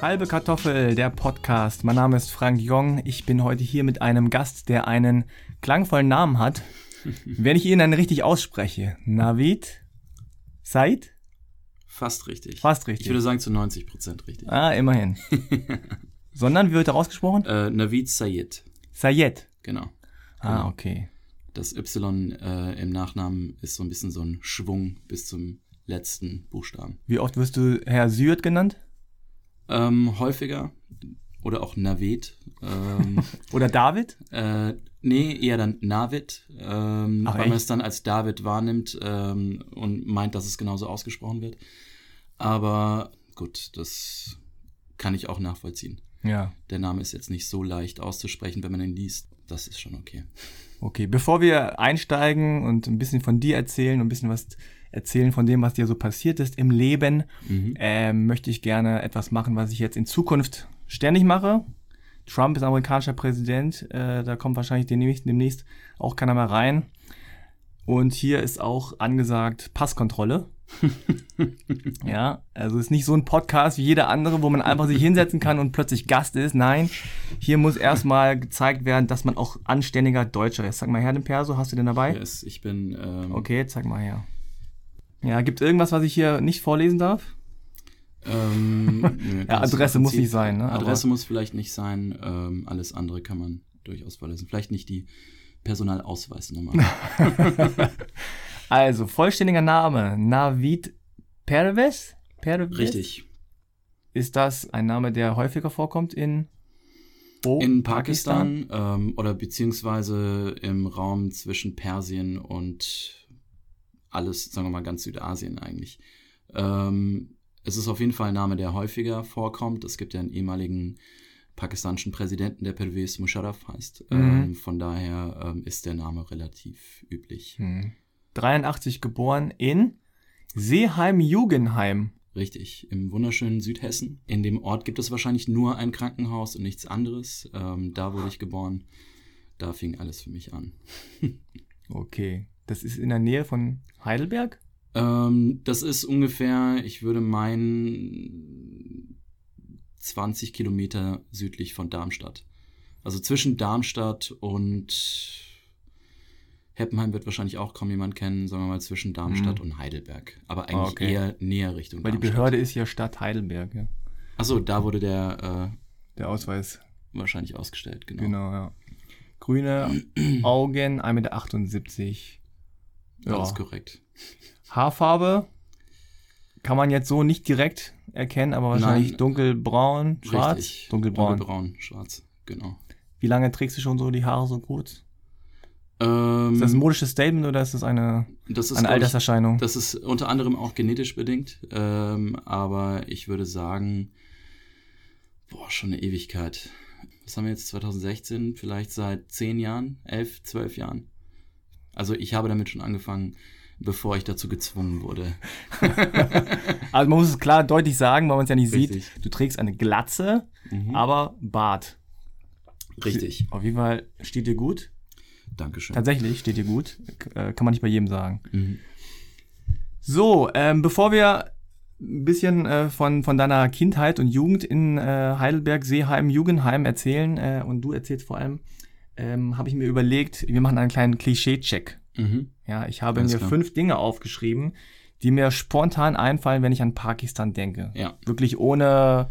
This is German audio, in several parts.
Halbe Kartoffel, der Podcast. Mein Name ist Frank Jong. Ich bin heute hier mit einem Gast, der einen klangvollen Namen hat. Wenn ich ihn dann richtig ausspreche. Navid Said? Fast richtig. Fast richtig. Ich würde sagen zu 90 Prozent richtig. Ah, immerhin. Sondern, wie wird er ausgesprochen? Äh, Navid Sayed, Sayed. genau. Ah, Genau. okay. Das Y äh, im Nachnamen ist so ein bisschen so ein Schwung bis zum letzten Buchstaben. Wie oft wirst du Herr Syrt genannt? Ähm, häufiger oder auch Navid. Ähm, Oder David? äh, nee, eher dann Navid, ähm, Ach, weil man echt? es dann als David wahrnimmt ähm, und meint, dass es genauso ausgesprochen wird. Aber gut, das kann ich auch nachvollziehen. Ja. Der Name ist jetzt nicht so leicht auszusprechen, wenn man ihn liest. Das ist schon okay. Okay, bevor wir einsteigen und ein bisschen von dir erzählen und ein bisschen was erzählen von dem, was dir so passiert ist im Leben, Mhm. ähm, möchte ich gerne etwas machen, was ich jetzt in Zukunft ständig mache. Trump ist amerikanischer Präsident, äh, da kommt wahrscheinlich demnächst, demnächst auch keiner mehr rein. Und hier ist auch angesagt Passkontrolle. ja, also ist nicht so ein Podcast wie jeder andere, wo man einfach sich hinsetzen kann und plötzlich Gast ist. Nein, hier muss erstmal gezeigt werden, dass man auch anständiger Deutscher ist. Sag mal her, den Perso, hast du den dabei? Yes, ich bin. Ähm, Okay, zeig mal her. Ja, gibt irgendwas, was ich hier nicht vorlesen darf? Ähm, nö, Ja, Adresse muss nicht sein, ne? Adresse muss vielleicht nicht sein. Ähm, alles andere kann man durchaus vorlesen. Vielleicht nicht die Personalausweisnummer. Also, vollständiger Name, Navid Pervez? Pervez? Richtig. Ist das ein Name, der häufiger vorkommt in, oh, In Pakistan, ähm, oder beziehungsweise im Raum zwischen Persien und alles, sagen wir mal, ganz Südasien eigentlich. Ähm, es ist auf jeden Fall ein Name, der häufiger vorkommt. Es gibt ja einen ehemaligen pakistanischen Präsidenten, der Pervez Musharraf heißt. Mhm. Ähm, von daher ähm, ist der Name relativ üblich. Hm. 83 geboren in Seeheim-Jugendheim. Richtig, im wunderschönen Südhessen. In dem Ort gibt es wahrscheinlich nur ein Krankenhaus und nichts anderes. Ähm, da wurde ich geboren. Da fing alles für mich an. Okay. Das ist in der Nähe von Heidelberg? Ähm, das ist ungefähr, ich würde meinen, 20 Kilometer südlich von Darmstadt. Also zwischen Darmstadt und Heppenheim wird wahrscheinlich auch kaum jemand kennen, sagen wir mal zwischen Darmstadt Mhm. und Heidelberg. Aber eigentlich Okay. eher näher Richtung Weil die Darmstadt. Behörde ist ja Stadt Heidelberg, ja. Achso, da wurde der Der Ausweis. äh, wahrscheinlich ausgestellt, genau. Genau, ja. Grüne Augen, 1,78 Meter. Ja. Alles korrekt. Haarfarbe kann man jetzt so nicht direkt erkennen, aber wahrscheinlich Nein. dunkelbraun, schwarz. Richtig. Dunkelbraun. Dunkelbraun, schwarz, genau. Wie lange trägst du schon so die Haare so kurz? Ähm, Ist das ein modisches Statement oder ist das eine, das ist, eine glaub ich, Alterserscheinung? Das ist unter anderem auch genetisch bedingt, ähm, aber ich würde sagen, boah, schon eine Ewigkeit. Was haben wir jetzt, 2016? Vielleicht seit 10 Jahren, 11, 12 Jahren. Also ich habe damit schon angefangen, bevor ich dazu gezwungen wurde. Also man muss es klar deutlich sagen, weil man es ja nicht Richtig. sieht. Du trägst eine Glatze, Mhm. aber Bart. Richtig. Auf jeden Fall steht dir gut. Dankeschön. Tatsächlich steht dir gut. Äh, Kann man nicht bei jedem sagen. Mhm. So, ähm, bevor wir ein bisschen äh, von, von deiner Kindheit und Jugend in äh, Heidelberg, Seeheim, Jugendheim erzählen äh, und du erzählst vor allem, ähm, habe ich mir überlegt, wir machen einen kleinen Klischee-Check. Mhm. Ja, ich habe Alles mir klar. fünf Dinge aufgeschrieben, die mir spontan einfallen, wenn ich an Pakistan denke. Ja, Wirklich ohne,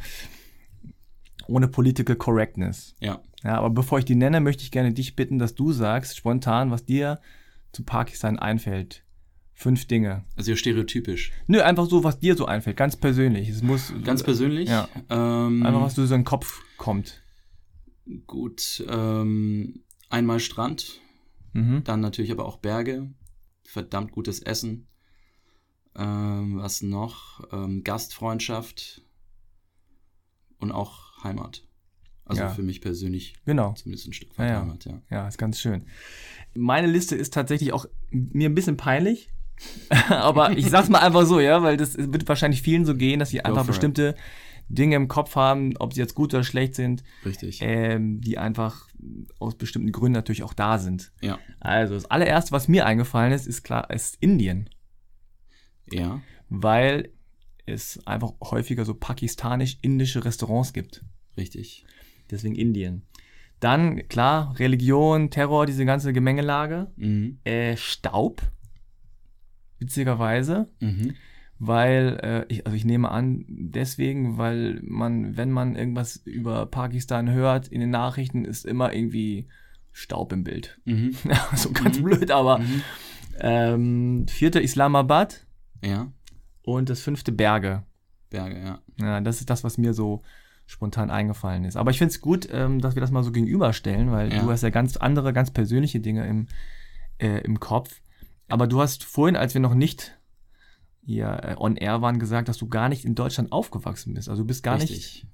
ohne Political Correctness. ja. Ja, aber bevor ich die nenne, möchte ich gerne dich bitten, dass du sagst, spontan, was dir zu Pakistan einfällt. Fünf Dinge. Also stereotypisch. Nö, einfach so, was dir so einfällt, ganz persönlich. Es muss Ganz persönlich. Ja. Ähm, einfach, was du so in den Kopf kommt. Gut, ähm, einmal Strand, Mhm. dann natürlich aber auch Berge, verdammt gutes Essen. Ähm, was noch? Ähm, Gastfreundschaft und auch Heimat. Also Ja. für mich persönlich Genau. zumindest ein Stück weit Ja, ja. Heimat, ja. Ja, ist ganz schön. Meine Liste ist tatsächlich auch mir ein bisschen peinlich. aber ich sag's mal einfach so, ja, weil das wird wahrscheinlich vielen so gehen, dass sie einfach for it. Dinge im Kopf haben, ob sie jetzt gut oder schlecht sind, Richtig. ähm, die einfach aus bestimmten Gründen natürlich auch da sind. Ja. Also das allererste, was mir eingefallen ist, ist klar, ist Indien. Ja. Weil es einfach häufiger so pakistanisch-indische Restaurants gibt. Richtig. Deswegen Indien. Dann, klar, Religion, Terror, diese ganze Gemengelage. Mhm. Äh, Staub. Witzigerweise. Mhm. Weil, äh, ich, also ich nehme an, deswegen, weil man, wenn man irgendwas über Pakistan hört, in den Nachrichten ist immer irgendwie Staub im Bild. Mhm. so ganz blöd, aber Mhm. ähm, vierte Islamabad Ja, und das fünfte Berge. Berge, ja. Ja, das ist das, was mir so spontan eingefallen ist. Aber ich finde es gut, ähm, dass wir das mal so gegenüberstellen, weil Ja. du hast ja ganz andere, ganz persönliche Dinge im, äh, im Kopf. Aber du hast vorhin, als wir noch nicht hier äh, on air waren, gesagt, dass du gar nicht in Deutschland aufgewachsen bist. Also du bist gar nicht. Richtig.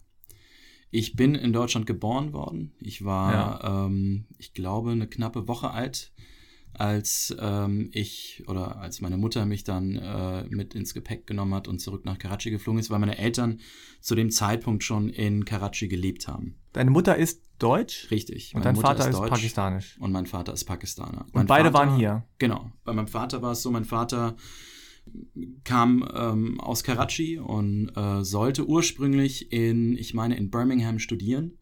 Ich bin in Deutschland geboren worden. Ich war, ähm, ich glaube, eine knappe Woche alt, als ähm, ich oder als meine Mutter mich dann äh, mit ins Gepäck genommen hat und zurück nach Karachi geflogen ist, weil meine Eltern zu dem Zeitpunkt schon in Karachi gelebt haben. Deine Mutter ist deutsch Richtig. und dein Mutter Vater ist, deutsch pakistanisch. Und mein Vater ist Pakistaner. Und Mein beide Vater, waren hier. Genau. Bei meinem Vater war es so, mein Vater kam ähm, aus Karachi und äh, sollte ursprünglich in, ich meine, in Birmingham studieren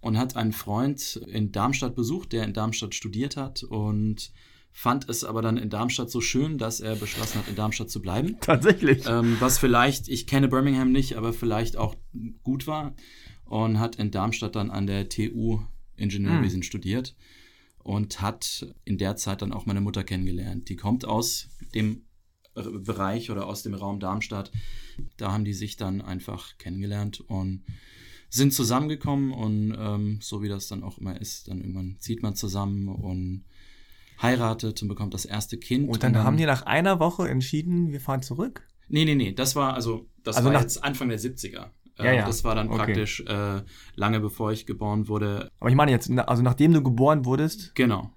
und hat einen Freund in Darmstadt besucht, der in Darmstadt studiert hat und fand es aber dann in Darmstadt so schön, dass er beschlossen hat, in Darmstadt zu bleiben. Tatsächlich. Ähm, was vielleicht, ich kenne Birmingham nicht, aber vielleicht auch gut war. Und hat in Darmstadt dann an der TU Ingenieurwesen studiert und hat in der Zeit dann auch meine Mutter kennengelernt. Die kommt aus dem Bereich oder aus dem Raum Darmstadt. Da haben die sich dann einfach kennengelernt und sind zusammengekommen und ähm, so wie das dann auch immer ist, dann irgendwann zieht man zusammen und heiratet und bekommt das erste Kind. Und dann haben die nach einer Woche entschieden, wir fahren zurück. Nee, nee, nee, das war also das Also war nach- jetzt Anfang der 70er. Äh, Ja, ja. Das war dann Okay. praktisch äh, lange bevor ich geboren wurde. Aber ich meine jetzt, also nachdem du geboren wurdest, Genau,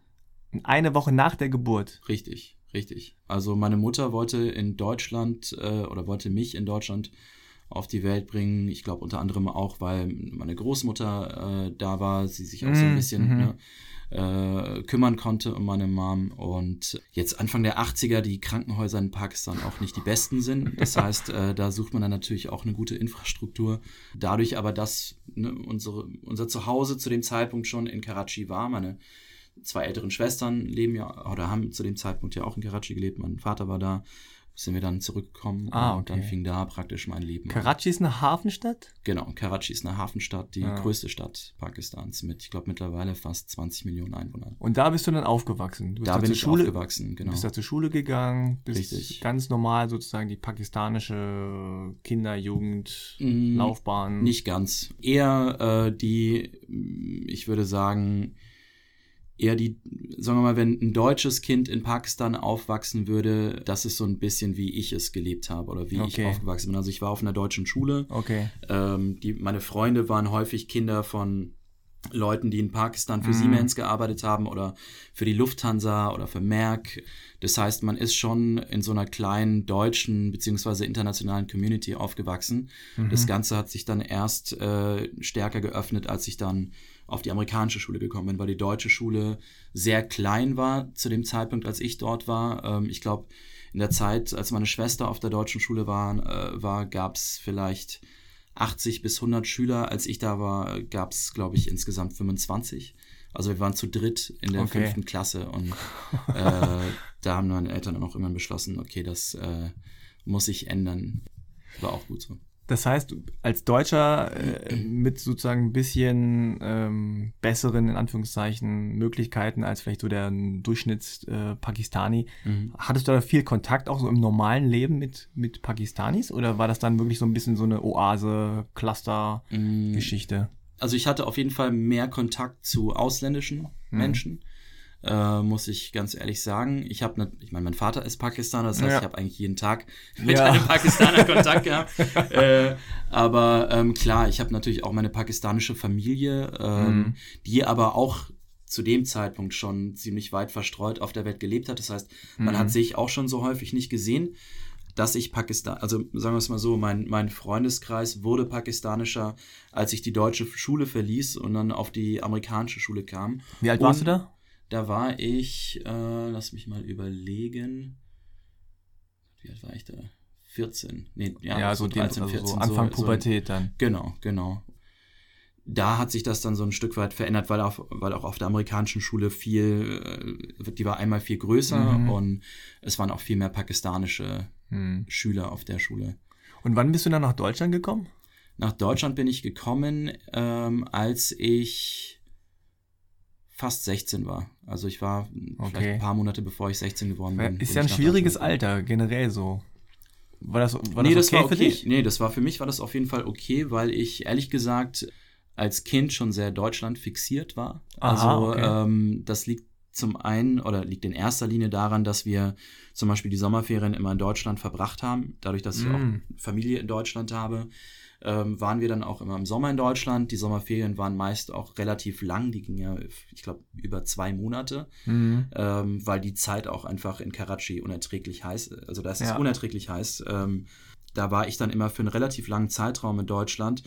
eine Woche nach der Geburt. richtig, richtig. Also meine Mutter wollte in Deutschland äh, oder wollte mich in Deutschland auf die Welt bringen. Ich glaube unter anderem auch, weil meine Großmutter äh, da war, sie sich auch so ein Mm, bisschen mhm. ne, äh, kümmern konnte um meine Mom. Und jetzt Anfang der 80er, die Krankenhäuser in Pakistan auch nicht die besten sind. Das heißt, äh, da sucht man dann natürlich auch eine gute Infrastruktur. Dadurch aber, dass ne, unsere, unser Zuhause zu dem Zeitpunkt schon in Karachi war, meine zwei älteren Schwestern leben ja oder haben zu dem Zeitpunkt ja auch in Karachi gelebt. Mein Vater war da, sind wir dann zurückgekommen Ah, und dann okay. fing da praktisch mein Leben an. Karachi ist eine Hafenstadt? Genau, Karachi ist eine Hafenstadt, die Ja. größte Stadt Pakistans mit, ich glaube, mittlerweile fast 20 Millionen Einwohnern. Und da bist du dann aufgewachsen. Du bist Da bin ich Schule, aufgewachsen, genau. bist da zur Schule gegangen, bist Richtig. ganz normal sozusagen die pakistanische Kinder-, Jugend-, Mm, Laufbahn. Nicht ganz. Eher äh, die, ich würde sagen, eher die, sagen wir mal, wenn ein deutsches Kind in Pakistan aufwachsen würde, das ist so ein bisschen, wie ich es gelebt habe oder wie ich Okay. aufgewachsen bin. Also ich war auf einer deutschen Schule. Okay. Ähm, die, meine Freunde waren häufig Kinder von Leuten, die in Pakistan für Mhm. Siemens gearbeitet haben oder für die Lufthansa oder für Merck. Das heißt, man ist schon in so einer kleinen deutschen beziehungsweise internationalen Community aufgewachsen. Mhm. Das Ganze hat sich dann erst äh, stärker geöffnet, als ich dann auf die amerikanische Schule gekommen bin, weil die deutsche Schule sehr klein war zu dem Zeitpunkt, als ich dort war. Ähm, ich glaube, in der Zeit, als meine Schwester auf der deutschen Schule war, äh, war gab es vielleicht 80 bis 100 Schüler. Als ich da war, gab es, glaube ich, insgesamt 25. Also wir waren zu dritt in der Okay. fünften Klasse und äh, da haben meine Eltern dann auch irgendwann beschlossen, okay, das äh, muss sich ändern. War auch gut so. Das heißt, als Deutscher äh, mit sozusagen ein bisschen ähm, besseren, in Anführungszeichen, Möglichkeiten als vielleicht so der Durchschnitts-Pakistani, äh, Mhm. hattest du da viel Kontakt auch so im normalen Leben mit, mit Pakistanis? Oder war das dann wirklich so ein bisschen so eine Oase-Cluster-Geschichte? Also ich hatte auf jeden Fall mehr Kontakt zu ausländischen Mhm. Menschen, äh, muss ich ganz ehrlich sagen. Ich habe, ich meine, mein Vater ist Pakistaner, das heißt, Ja. ich habe eigentlich jeden Tag mit Ja. einem Pakistaner Kontakt gehabt. äh, aber ähm, klar, ich habe natürlich auch meine pakistanische Familie, ähm, Mhm. die aber auch zu dem Zeitpunkt schon ziemlich weit verstreut auf der Welt gelebt hat. Das heißt, man Mhm. hat sich auch schon so häufig nicht gesehen, dass ich Pakistan, also sagen wir es mal so, mein, mein Freundeskreis wurde pakistanischer, als ich die deutsche Schule verließ und dann auf die amerikanische Schule kam. Wie alt Und warst du da? Da war ich, äh, lass mich mal überlegen, wie alt war ich da? 14. Nee, ja, ja so, 13, 14, so Anfang so, Pubertät so, dann. Genau, genau. Da hat sich das dann so ein Stück weit verändert, weil auch, weil auch auf der amerikanischen Schule viel, äh, die war einmal viel größer mhm. und es waren auch viel mehr pakistanische mhm. Schüler auf der Schule. Und wann bist du dann nach Deutschland gekommen? Nach Deutschland bin ich gekommen, ähm, als ich fast 16 war. Also ich war okay. vielleicht ein paar Monate bevor ich 16 geworden bin. Ist ja ein schwieriges Alter, generell so. War das, war nee, das, okay, das war okay für dich? Nee, das war für mich war das auf jeden Fall okay, weil ich ehrlich gesagt als Kind schon sehr Deutschland fixiert war. Aha, also okay. ähm, das liegt zum einen oder liegt in erster Linie daran, dass wir zum Beispiel die Sommerferien immer in Deutschland verbracht haben, dadurch, dass mm. ich auch Familie in Deutschland habe ähm, waren wir dann auch immer im Sommer in Deutschland. Die Sommerferien waren meist auch relativ lang, die gingen ja, ich glaube, über zwei Monate, mhm. ähm, weil die Zeit auch einfach in Karachi unerträglich heiß, also da ist es ja. unerträglich heiß. Ähm, da war ich dann immer für einen relativ langen Zeitraum in Deutschland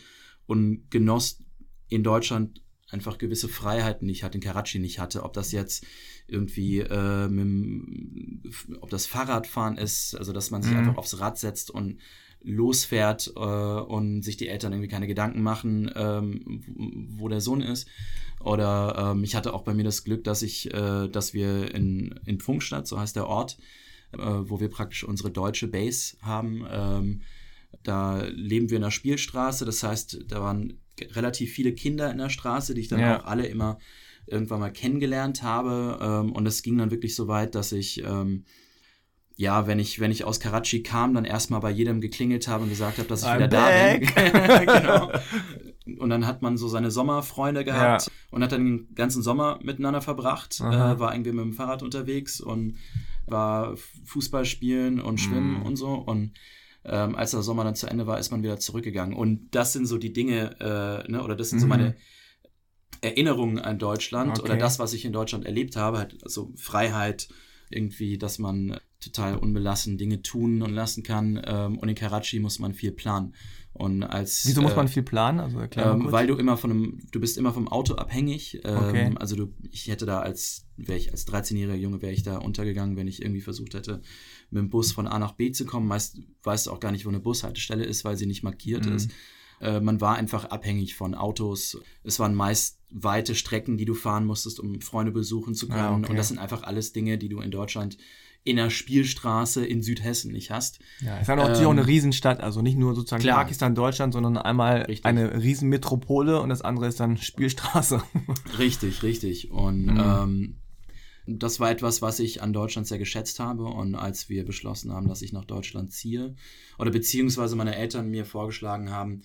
und genoss in Deutschland einfach gewisse Freiheiten, die ich halt in Karachi nicht hatte. Ob das jetzt irgendwie, äh, mit, ob das Fahrradfahren ist, also dass man sich mhm. einfach aufs Rad setzt und losfährt äh, und sich die Eltern irgendwie keine Gedanken machen, ähm, wo der Sohn ist. Oder ähm, ich hatte auch bei mir das Glück, dass ich, äh, dass wir in, in Pfungstadt, so heißt der Ort, äh, wo wir praktisch unsere deutsche Base haben. Ähm, da leben wir in der Spielstraße, das heißt, da waren relativ viele Kinder in der Straße, die ich dann ja. auch alle immer irgendwann mal kennengelernt habe. Ähm, und es ging dann wirklich so weit, dass ich ähm, ja, wenn ich, wenn ich aus Karachi kam, dann erstmal bei jedem geklingelt habe und gesagt habe, dass ich I'm wieder back. da bin. genau. Und dann hat man so seine Sommerfreunde gehabt ja. und hat dann den ganzen Sommer miteinander verbracht, äh, war irgendwie mit dem Fahrrad unterwegs und war Fußball spielen und schwimmen mm. und so. Und ähm, als der Sommer dann zu Ende war, ist man wieder zurückgegangen. Und das sind so die Dinge, äh, ne, oder das sind mm. so meine Erinnerungen an Deutschland okay. oder das, was ich in Deutschland erlebt habe, halt also Freiheit, irgendwie, dass man total unbelassen Dinge tun und lassen kann. Ähm, und in Karachi muss man viel planen. Und als, Wieso muss man äh, viel planen? Also ähm, weil du immer von einem, du bist immer vom Auto abhängig. Ähm, okay. Also du, ich hätte da als, wäre ich als 13-jähriger Junge, wäre ich da untergegangen, wenn ich irgendwie versucht hätte, mit dem Bus von A nach B zu kommen. Meist weißt du auch gar nicht, wo eine Bushaltestelle ist, weil sie nicht markiert mhm. ist. Äh, man war einfach abhängig von Autos. Es waren meist weite Strecken, die du fahren musstest, um Freunde besuchen zu können. Ah, okay. Und das sind einfach alles Dinge, die du in Deutschland in der Spielstraße in Südhessen nicht hast. Ja, es ist ja natürlich ähm, auch eine Riesenstadt, also nicht nur sozusagen klar. Pakistan, Deutschland, sondern einmal richtig. eine Riesenmetropole und das andere ist dann Spielstraße. Richtig, richtig. Und mhm. ähm, das war etwas, was ich an Deutschland sehr geschätzt habe. Und als wir beschlossen haben, dass ich nach Deutschland ziehe, oder beziehungsweise meine Eltern mir vorgeschlagen haben,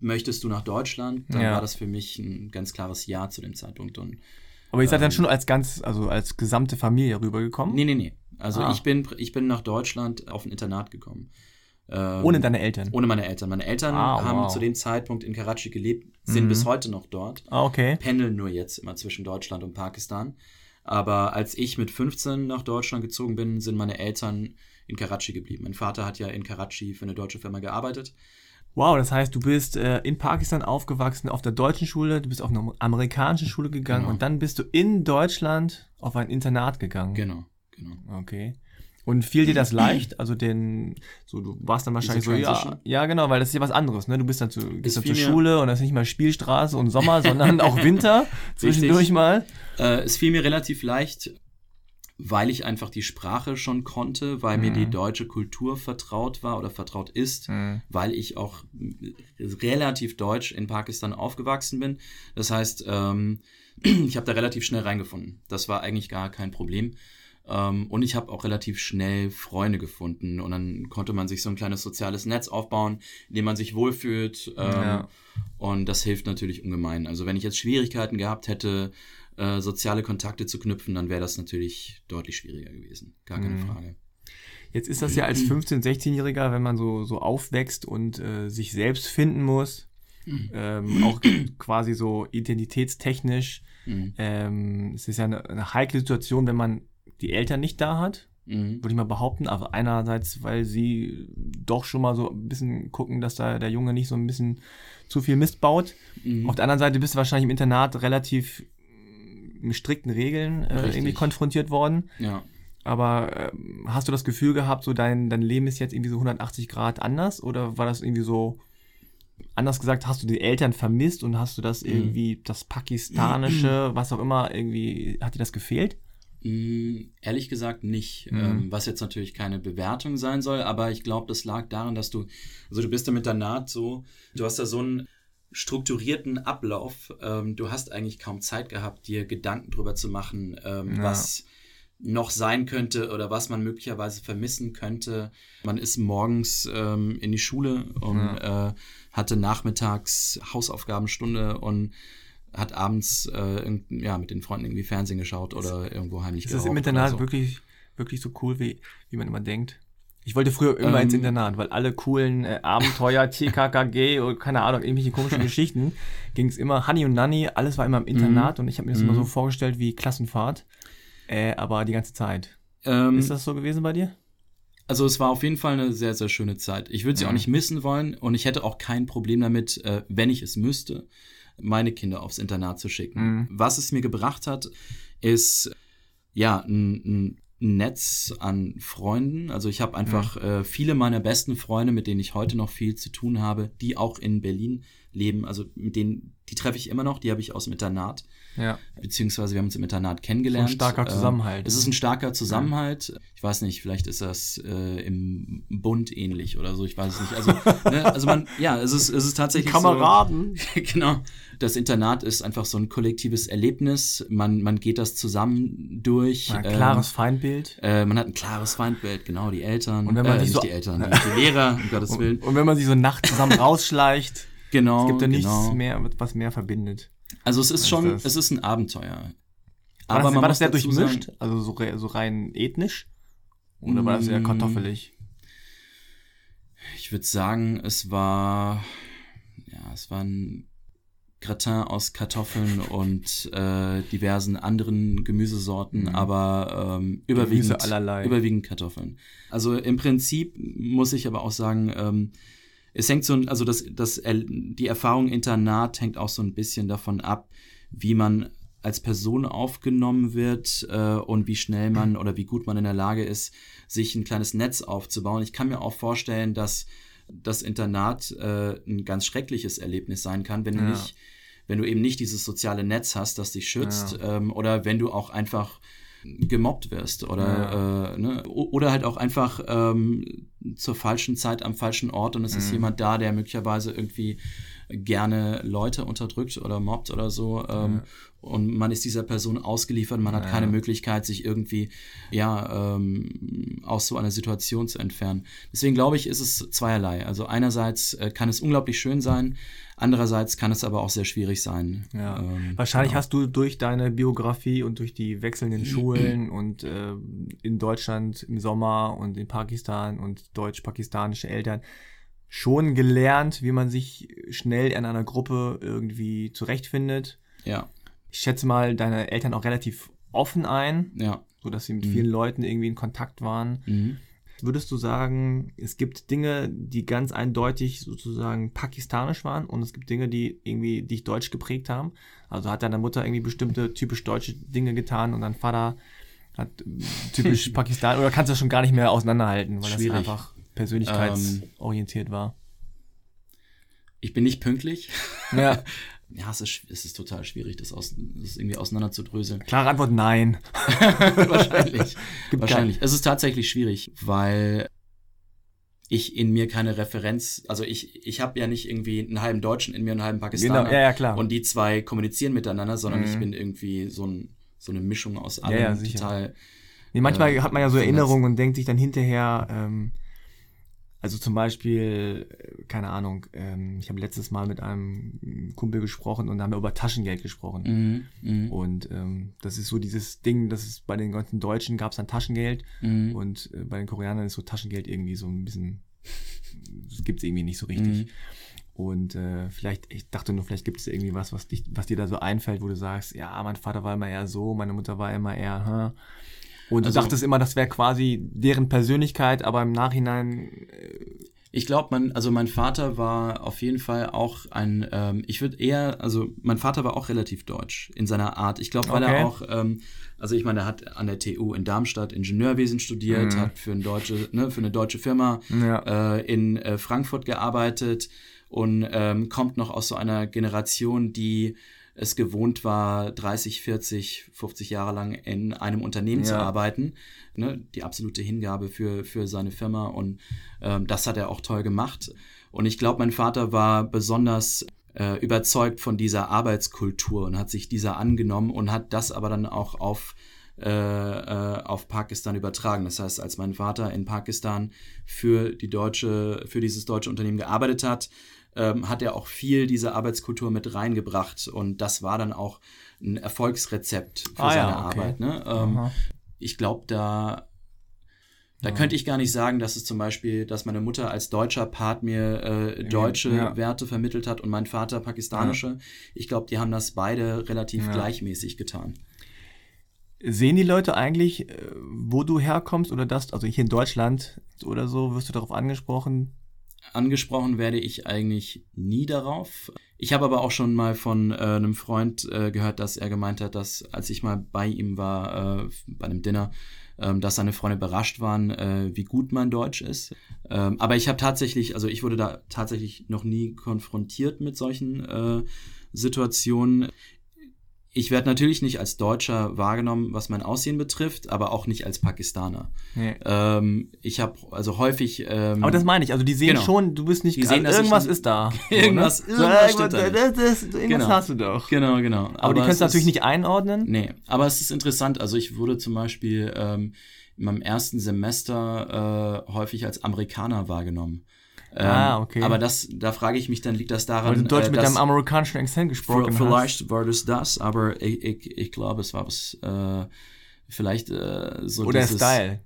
möchtest du nach Deutschland, dann ja. war das für mich ein ganz klares Ja zu dem Zeitpunkt. Und, Aber ihr seid ähm, dann schon als ganz, also als gesamte Familie rübergekommen? Nee, nee, nee. Also ah. ich, bin, ich bin nach Deutschland auf ein Internat gekommen. Ähm, ohne deine Eltern? Ohne meine Eltern. Meine Eltern ah, haben wow. zu dem Zeitpunkt in Karachi gelebt, sind mhm. bis heute noch dort. Ah, okay. Pendeln nur jetzt immer zwischen Deutschland und Pakistan. Aber als ich mit 15 nach Deutschland gezogen bin, sind meine Eltern in Karachi geblieben. Mein Vater hat ja in Karachi für eine deutsche Firma gearbeitet. Wow, das heißt, du bist äh, in Pakistan aufgewachsen, auf der deutschen Schule, du bist auf eine amerikanische Schule gegangen genau. und dann bist du in Deutschland auf ein Internat gegangen. Genau. Genau. Okay. Und fiel dir das leicht? Also den, so du warst dann wahrscheinlich so, ja, ja genau, weil das ist ja was anderes, ne? Du bist dann, zu, gehst dann zur Schule und das ist nicht mal Spielstraße und Sommer, sondern auch Winter zwischendurch mal. Äh, es fiel mir relativ leicht, weil ich einfach die Sprache schon konnte, weil mhm. mir die mhm. deutsche Kultur vertraut war oder vertraut ist, mhm. weil ich auch relativ deutsch in Pakistan aufgewachsen bin. Das heißt, ähm, ich habe da relativ schnell reingefunden. Das war eigentlich gar kein Problem. Ähm, und ich habe auch relativ schnell Freunde gefunden. Und dann konnte man sich so ein kleines soziales Netz aufbauen, in dem man sich wohlfühlt. Ähm, ja. Und das hilft natürlich ungemein. Also wenn ich jetzt Schwierigkeiten gehabt hätte, äh, soziale Kontakte zu knüpfen, dann wäre das natürlich deutlich schwieriger gewesen. Gar keine mhm. Frage. Jetzt ist das ja als 15-, 16-Jähriger, wenn man so, so aufwächst und äh, sich selbst finden muss, mhm. ähm, auch quasi so identitätstechnisch. Mhm. Ähm, es ist ja eine, eine heikle Situation, wenn man die Eltern nicht da hat, mhm. würde ich mal behaupten. Aber einerseits, weil sie doch schon mal so ein bisschen gucken, dass da der Junge nicht so ein bisschen zu viel Mist baut. Mhm. Auf der anderen Seite bist du wahrscheinlich im Internat relativ strikten Regeln äh, irgendwie konfrontiert worden. Ja. Aber äh, hast du das Gefühl gehabt, so dein, dein Leben ist jetzt irgendwie so 180 Grad anders? Oder war das irgendwie so, anders gesagt, hast du die Eltern vermisst und hast du das Mhm. irgendwie, das pakistanische, was auch immer, irgendwie, hat dir das gefehlt? Mm, Ehrlich gesagt nicht, Mhm. ähm, was jetzt natürlich keine Bewertung sein soll, aber ich glaube, das lag daran, dass du, also du bist ja mit der Naht so, du hast da so einen strukturierten Ablauf, ähm, du hast eigentlich kaum Zeit gehabt, dir Gedanken drüber zu machen, ähm, Ja. was noch sein könnte oder was man möglicherweise vermissen könnte. Man ist morgens ähm, in die Schule und äh, hatte nachmittags Hausaufgabenstunde und hat abends äh, ja, mit den Freunden irgendwie Fernsehen geschaut oder irgendwo heimlich Ist das im geraucht oder Internat so. wirklich, wirklich so cool, wie, wie man immer denkt? Ich wollte früher immer Ähm. ins Internat, weil alle coolen äh, Abenteuer, TKKG oder keine Ahnung, irgendwelche komischen Geschichten, ging es immer, Honey und Nanny, alles war immer im Internat und ich habe mir das immer Mhm. so vorgestellt wie Klassenfahrt, äh, aber die ganze Zeit. Ähm, Ist das so gewesen bei dir? Also es war auf jeden Fall eine sehr, sehr schöne Zeit. Ich würde sie Mhm. auch nicht missen wollen und ich hätte auch kein Problem damit, äh, wenn ich es müsste, meine Kinder aufs Internat zu schicken. Mhm. Was es mir gebracht hat, ist ja ein, ein Netz an Freunden. Also ich habe einfach äh, viele meiner besten Freunde, mit denen ich heute noch viel zu tun habe, die auch in Berlin leben. Also mit denen, die treffe ich immer noch, die habe ich aus dem Internat Ja. beziehungsweise wir haben uns im Internat kennengelernt. So ein starker Äh, Zusammenhalt. Es ist ein starker Zusammenhalt. Ich weiß nicht, vielleicht ist das äh, im Bund ähnlich oder so, ich weiß es nicht. Also, ne, also man, ja, es ist, es ist tatsächlich Kameraden. so. genau. Das Internat ist einfach so ein kollektives Erlebnis. Man, man geht das zusammen durch. Ein klares Ähm, Feindbild. äh, man hat ein klares Feindbild, genau, die Eltern. Und wenn man äh, sich nicht so- die Eltern, die, die Lehrer, um Gottes Willen. Und, und wenn man sich so nachts zusammen rausschleicht, Genau. es gibt ja nichts genau. mehr, was mehr verbindet. Also es ist schon, das? es ist ein Abenteuer. War Aber das, man war das sehr dazu durchmischt? sagen- also so, so rein ethnisch? Oder war das eher Mm. kartoffelig? Ich würde sagen, es war, ja, es war ein Gratin aus Kartoffeln und äh, diversen anderen Gemüsesorten, Mhm. aber ähm, überwiegend, überwiegend Kartoffeln. Also im Prinzip muss ich aber auch sagen, ähm, es hängt so, ein- also das, das, die Erfahrung Internat hängt auch so ein bisschen davon ab, wie man als Person aufgenommen wird äh, und wie schnell man oder wie gut man in der Lage ist, sich ein kleines Netz aufzubauen. Ich kann mir auch vorstellen, dass das Internat äh, ein ganz schreckliches Erlebnis sein kann, wenn du Ja. nicht, wenn du eben nicht dieses soziale Netz hast, das dich schützt, ähm, oder wenn du auch einfach gemobbt wirst oder äh, ne? Oder halt auch einfach ähm, zur falschen Zeit am falschen Ort und es ist Mhm. jemand da, der möglicherweise irgendwie gerne Leute unterdrückt oder mobbt oder so ähm, Ja. und man ist dieser Person ausgeliefert, man hat Ja. keine Möglichkeit, sich irgendwie ja ähm, aus so einer Situation zu entfernen. Deswegen glaube ich, ist es zweierlei. Also einerseits äh, kann es unglaublich schön sein, andererseits kann es aber auch sehr schwierig sein. Ja. Ähm, Wahrscheinlich genau. hast du durch deine Biografie und durch die wechselnden Schulen und äh, in Deutschland im Sommer und in Pakistan und deutsch-pakistanische Eltern schon gelernt, wie man sich schnell in einer Gruppe irgendwie zurechtfindet. ja, Ich schätze mal, deine Eltern auch relativ offen ein, ja. sodass sie mit Mhm. vielen Leuten irgendwie in Kontakt waren. Mhm. Würdest du sagen, es gibt Dinge, die ganz eindeutig sozusagen pakistanisch waren und es gibt Dinge, die irgendwie dich deutsch geprägt haben? Also hat deine Mutter irgendwie bestimmte typisch deutsche Dinge getan und dein Vater hat äh, typisch Pakistan oder kannst du das schon gar nicht mehr auseinanderhalten, weil Schwierig. das einfach persönlichkeitsorientiert war? Ich bin nicht pünktlich. Ja, Ja, es ist, es ist total schwierig, das, aus, das irgendwie auseinander zu dröseln. klare Antwort nein. Wahrscheinlich. Gibt Wahrscheinlich. Es ist tatsächlich schwierig, weil ich in mir keine Referenz, also ich, ich habe ja nicht irgendwie einen halben Deutschen in mir und einen halben Pakistaner. Genau, ja, ja, klar. Und die zwei kommunizieren miteinander, sondern ich Mhm. bin irgendwie so, ein, so eine Mischung aus Ja, allem. ja, sicher. total. Nee, manchmal äh, hat man ja so. Erinnerungen und denkt sich dann hinterher, ähm, also zum Beispiel, äh, keine Ahnung, ähm, ich habe letztes Mal mit einem Kumpel gesprochen und da haben wir über Taschengeld gesprochen. Mhm, mhm, Und ähm, das ist so dieses Ding, das ist bei den ganzen Deutschen gab es dann Taschengeld mhm. und äh, bei den Koreanern ist so Taschengeld irgendwie so ein bisschen, das gibt's irgendwie nicht so richtig. Mhm. Und äh, vielleicht, ich dachte nur, vielleicht gibt es irgendwie was, was, dich, was dir da so einfällt, wo du sagst, ja, mein Vater war immer eher so, meine Mutter war immer eher, hm. Und du Also- dachtest immer, das wäre quasi deren Persönlichkeit, aber im Nachhinein, äh, Ich glaube, man, also mein Vater war auf jeden Fall auch ein, ähm, ich würde eher, also mein Vater war auch relativ deutsch in seiner Art. Ich glaube, weil Okay. er auch, ähm, also ich meine, er hat an der TU in Darmstadt Ingenieurwesen studiert, Mhm. hat für, ein deutsche, ne, für eine deutsche Firma Ja. äh, in äh, Frankfurt gearbeitet und ähm, kommt noch aus so einer Generation, die es gewohnt war, 30, 40, 50 Jahre lang in einem Unternehmen zu Ja. arbeiten. Ne? Die absolute Hingabe für, für seine Firma und ähm, das hat er auch toll gemacht. Und ich glaube, mein Vater war besonders äh, überzeugt von dieser Arbeitskultur und hat sich dieser angenommen und hat das aber dann auch auf äh, äh, auf Pakistan übertragen. Das heißt, als mein Vater in Pakistan für die deutsche, für dieses deutsche Unternehmen gearbeitet hat, ähm, hat er auch viel diese Arbeitskultur mit reingebracht und das war dann auch ein Erfolgsrezept für Ah ja, seine okay. Arbeit. Ne? Ähm, ich glaube, da, da Ja. könnte ich gar nicht sagen, dass es zum Beispiel, dass meine Mutter als deutscher Part mir äh, deutsche ja. Werte vermittelt hat und mein Vater pakistanische. Ich glaube, die haben das beide relativ Ja. gleichmäßig getan. Sehen die Leute eigentlich, äh, wo du herkommst oder das, also hier in Deutschland oder so, wirst du darauf angesprochen? Angesprochen werde ich eigentlich nie darauf. Ich habe aber auch schon mal von äh, einem Freund äh, gehört, dass er gemeint hat, dass als ich mal bei ihm war, äh, bei einem Dinner, ähm, dass seine Freunde überrascht waren, äh, wie gut mein Deutsch ist. Ähm, aber ich habe tatsächlich, also ich wurde da tatsächlich noch nie konfrontiert mit solchen äh, Situationen. Ich werde natürlich nicht als Deutscher wahrgenommen, was mein Aussehen betrifft, aber auch nicht als Pakistaner. Nee. Ähm, ich habe also häufig. Ähm, Aber das meine ich, also die sehen Genau. schon, du bist nicht, Die sehen, irgendwas ist da. Irgendwas- so, ne? irgendwas so, stimmt da das, das, irgendwas Genau. hast du doch. Genau, genau. Aber, die es kannst du natürlich nicht einordnen. Nee, aber es ist interessant. Also ich wurde zum Beispiel ähm, in meinem ersten Semester äh, häufig als Amerikaner wahrgenommen. Ähm, Ah, okay. Aber das, da frage ich mich dann, liegt das daran, Weil du Deutsch äh, mit deinem amerikanischen Akzent gesprochen v- hast. vielleicht war das das, aber ich, ich, ich glaube, es war was, äh, vielleicht äh, so Oder dieses, Style.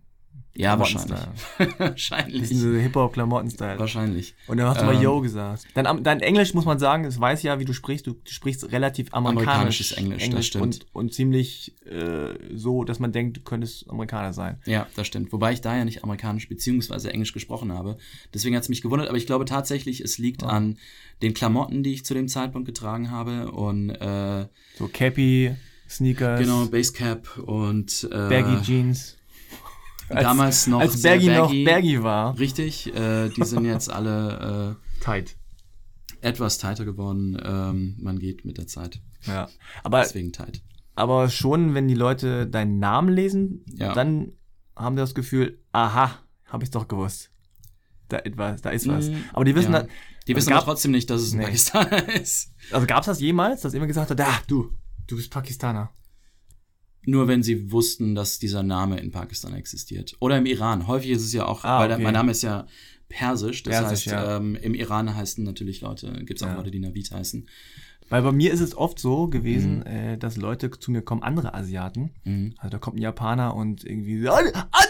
Ja, wahrscheinlich. Wahrscheinlich. Diese Hip-Hop-Klamotten-Style. Wahrscheinlich. Und dann hast du mal Ähm, Yo gesagt. Dein, dein Englisch, muss man sagen, das weiß ja, wie du sprichst. Du, du sprichst relativ amerikanisch. Amerikanisches Englisch, das stimmt. Und, und ziemlich äh, so, dass man denkt, du könntest Amerikaner sein. Ja, das stimmt. Wobei ich da ja nicht amerikanisch beziehungsweise englisch gesprochen habe. Deswegen hat es mich gewundert. Aber ich glaube tatsächlich, es liegt Ja. an den Klamotten, die ich zu dem Zeitpunkt getragen habe. Und äh, So Cappy, Sneakers, genau, Basecap und äh, Baggy Jeans. Als- damals noch Als Baggy noch. Baggy war. Richtig, äh, die sind jetzt alle Tight. äh, etwas tighter geworden. Ähm, man geht mit der Zeit. Ja. Aber, Deswegen tight. aber schon, wenn die Leute deinen Namen lesen, Ja. dann haben die das Gefühl, aha, habe ich doch gewusst. Da, etwas, da ist was. Mm, Aber die wissen, ja. da- Die wissen gab- aber trotzdem nicht, dass es ein Nee. Pakistaner ist. also gab es das jemals, dass jemand gesagt hat, ah, du, du bist Pakistaner. Nur wenn sie wussten, dass dieser Name in Pakistan existiert. Oder im Iran. Häufig ist es ja auch, Ah, weil okay. mein Name ist ja persisch. Das Persisch, heißt, ja. ähm, im Iran heißen natürlich Leute, gibt es auch Ja. Leute, die Navid heißen. Weil bei mir ist es oft so gewesen, äh, dass Leute zu mir kommen, andere Asiaten. Mhm. Also da kommt ein Japaner und irgendwie so, "Ah, ah,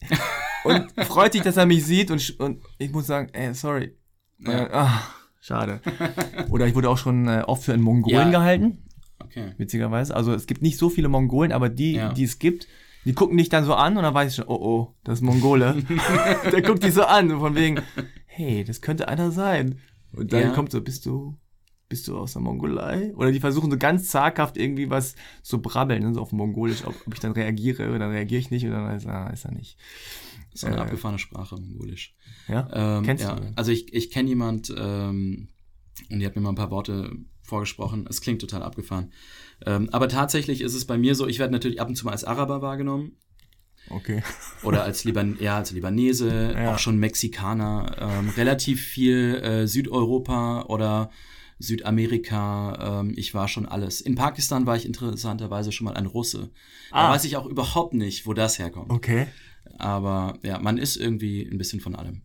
und freut sich, dass er mich sieht und, und ich muss sagen, ey, sorry. Ja. Äh, ah, schade. Oder ich wurde auch schon äh, oft für einen Mongolen gehalten, Okay. witzigerweise. Also es gibt nicht so viele Mongolen, aber die, Ja. die es gibt, die gucken dich dann so an und dann weiß ich schon, oh oh, das ist Mongole. Der guckt dich so an, so von wegen, hey, das könnte einer sein. Und dann Ja. kommt so, bist du, bist du aus der Mongolei? Oder die versuchen so ganz zaghaft irgendwie was zu brabbeln, ne, so auf Mongolisch, ob, ob ich dann reagiere, oder dann reagiere ich nicht, und dann ist er, ist er nicht. Das ist eine Äh, abgefahrene Sprache, Mongolisch. Ja? Ähm, Kennst ja. du? Also ich, ich kenne jemand, ähm, und die hat mir mal ein paar Worte vorgesprochen. Es klingt total abgefahren. Ähm, aber tatsächlich ist es bei mir so, ich werde natürlich ab und zu mal als Araber wahrgenommen. Okay. oder als, Liban ja, als Libanese, Ja. auch schon Mexikaner, ähm, relativ viel äh, Südeuropa oder Südamerika. Ähm, ich war schon alles. In Pakistan war ich interessanterweise schon mal ein Russe. Da Ah. weiß ich auch überhaupt nicht, wo das herkommt. Okay. Aber ja, man ist irgendwie ein bisschen von allem.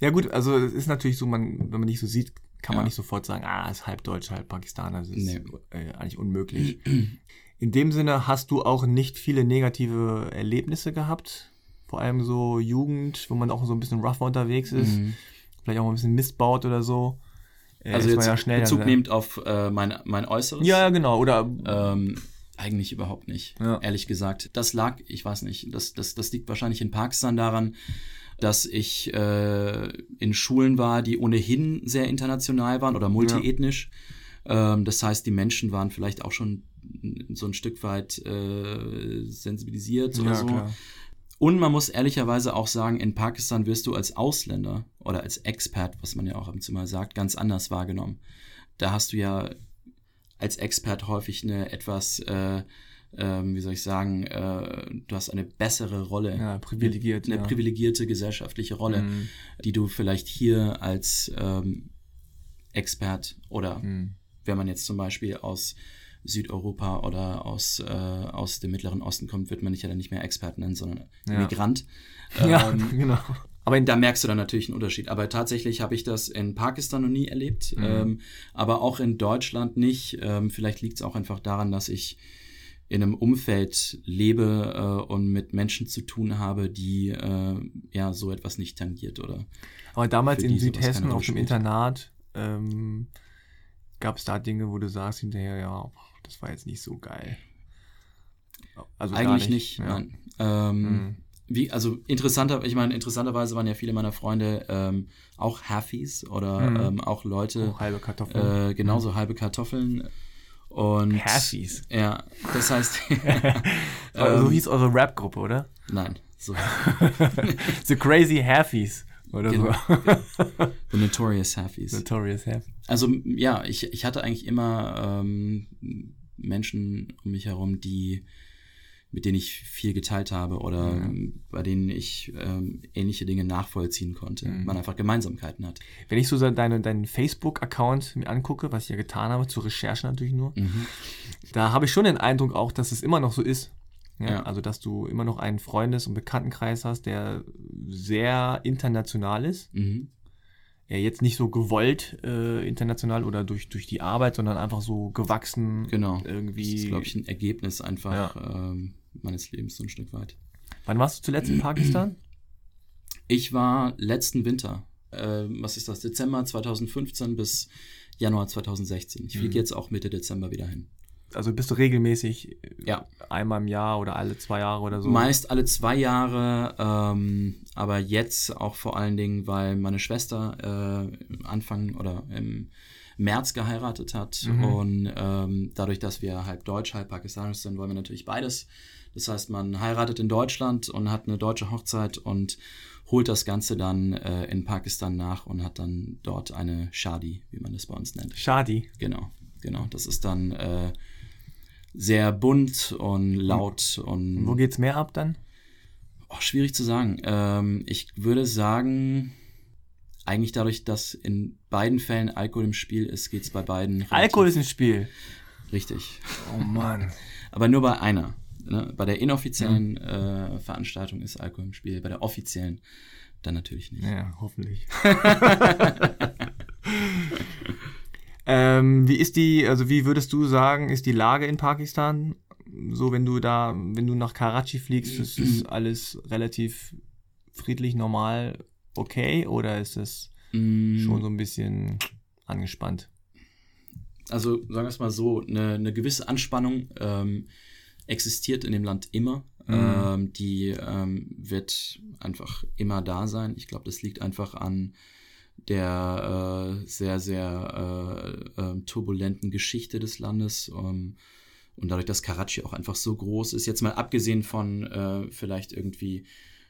Ja gut, also es ist natürlich so, man, wenn man nicht so sieht, kann man Ja. nicht sofort sagen, ah, ist halb Deutsch, halb Pakistaner. Das ist Nee. äh, eigentlich unmöglich. In dem Sinne hast du auch nicht viele negative Erlebnisse gehabt. Vor allem so Jugend, wo man auch so ein bisschen rougher unterwegs ist. Mhm. Vielleicht auch mal ein bisschen Mist baut oder so. Äh, Also ist man jetzt ja schnell Bezug dann- nehmend auf äh, mein, mein Äußeres. Ja, ja, genau. Oder Ähm, eigentlich überhaupt nicht, Ja. ehrlich gesagt. Das lag, ich weiß nicht, das, das, das liegt wahrscheinlich in Pakistan daran, dass ich äh, in Schulen war, die ohnehin sehr international waren oder multiethnisch. Ja. Ähm, das heißt, die Menschen waren vielleicht auch schon so ein Stück weit äh, sensibilisiert oder ja, so. Klar. Und man muss ehrlicherweise auch sagen, in Pakistan wirst du als Ausländer oder als Expert, was man ja auch ab und zu mal sagt, ganz anders wahrgenommen. Da hast du ja als Expert häufig eine etwas, äh, äh, wie soll ich sagen, äh, du hast eine bessere Rolle. Ja, privilegiert. Eine ja. privilegierte gesellschaftliche Rolle, mhm. die du vielleicht hier als ähm, Expert oder mhm. wenn man jetzt zum Beispiel aus Südeuropa oder aus, äh, aus dem Mittleren Osten kommt, wird man nicht ja dann nicht mehr Expert nennen, sondern ja. Migrant. Ähm, ja, genau. Aber da merkst du dann natürlich einen Unterschied. Aber tatsächlich habe ich das in Pakistan noch nie erlebt, mhm. ähm, aber auch in Deutschland nicht. Ähm, vielleicht liegt es auch einfach daran, dass ich in einem Umfeld lebe äh, und mit Menschen zu tun habe, die äh, ja so etwas nicht tangiert oder. Aber damals in Südhessen auf dem Internat ähm, gab es da Dinge, wo du sagst hinterher, ja, das war jetzt nicht so geil. Also Eigentlich nicht, nicht ja. nein. Ähm, mhm. Wie, also interessanter, ich meine, interessanterweise waren ja viele meiner Freunde ähm, auch Haffies oder mhm. ähm, auch Leute. Auch halbe Kartoffeln. Äh, genauso mhm. halbe Kartoffeln. Und Haffies. Ja, das heißt. so ähm, hieß eure Rap-Gruppe, oder? Nein. So. The Crazy Haffies oder genau. so. The Notorious Haffies. Notorious Haffies. Also ja, ich, ich hatte eigentlich immer ähm, Menschen um mich herum, die mit denen ich viel geteilt habe oder mhm. bei denen ich ähm, ähnliche Dinge nachvollziehen konnte. Mhm. Man einfach Gemeinsamkeiten hat. Wenn ich so deine, deinen Facebook-Account mir angucke, was ich ja getan habe, zur Recherche natürlich nur, mhm. da habe ich schon den Eindruck auch, dass es immer noch so ist. Ja, ja. Also, dass du immer noch einen Freundes- und Bekanntenkreis hast, der sehr international ist. Mhm. Ja, jetzt nicht so gewollt äh, international oder durch, durch die Arbeit, sondern einfach so gewachsen. Genau. Irgendwie. Das ist, glaube ich, ein Ergebnis einfach ja. ähm, meines Lebens so ein Stück weit. Wann warst du zuletzt in Pakistan? Ich war letzten Winter. Äh, was ist das? Dezember 2015 bis Januar 2016. Ich fliege mhm. jetzt auch Mitte Dezember wieder hin also bist du regelmäßig äh, ja. einmal im Jahr oder alle zwei Jahre oder so? Meist alle zwei Jahre, ähm, aber jetzt auch vor allen Dingen, weil meine Schwester äh, Anfang oder im März geheiratet hat mhm. und ähm, dadurch, dass wir halb deutsch, halb pakistanisch sind, wollen wir natürlich beides. Das heißt, man heiratet in Deutschland und hat eine deutsche Hochzeit und holt das Ganze dann äh, in Pakistan nach und hat dann dort eine Shadi, wie man das bei uns nennt. Shadi? Genau, genau. Das ist dann äh, sehr bunt und laut und. Wo geht's mehr ab dann? Oh, schwierig zu sagen. Ähm, ich würde sagen, eigentlich dadurch, dass in beiden Fällen Alkohol im Spiel ist, geht's bei beiden. Alkohol ist im Spiel. Richtig. Oh Mann. Aber nur bei einer. Ne? Bei der inoffiziellen mhm. äh, Veranstaltung ist Alkohol im Spiel, bei der offiziellen dann natürlich nicht. Ja, hoffentlich. Ähm, wie ist die, also wie würdest du sagen, ist die Lage in Pakistan? So, wenn du da, wenn du nach Karachi fliegst, ist, ist alles relativ friedlich, normal, okay? Oder ist es mm. schon so ein bisschen angespannt? Also sagen wir es mal so, eine, eine gewisse Anspannung ähm, existiert in dem Land immer. Mhm. Ähm, die ähm, wird einfach immer da sein. Ich glaube, das liegt einfach an der äh, sehr, sehr äh, äh, turbulenten Geschichte des Landes. Ähm, und dadurch, dass Karachi auch einfach so groß ist, jetzt mal abgesehen von äh, vielleicht irgendwie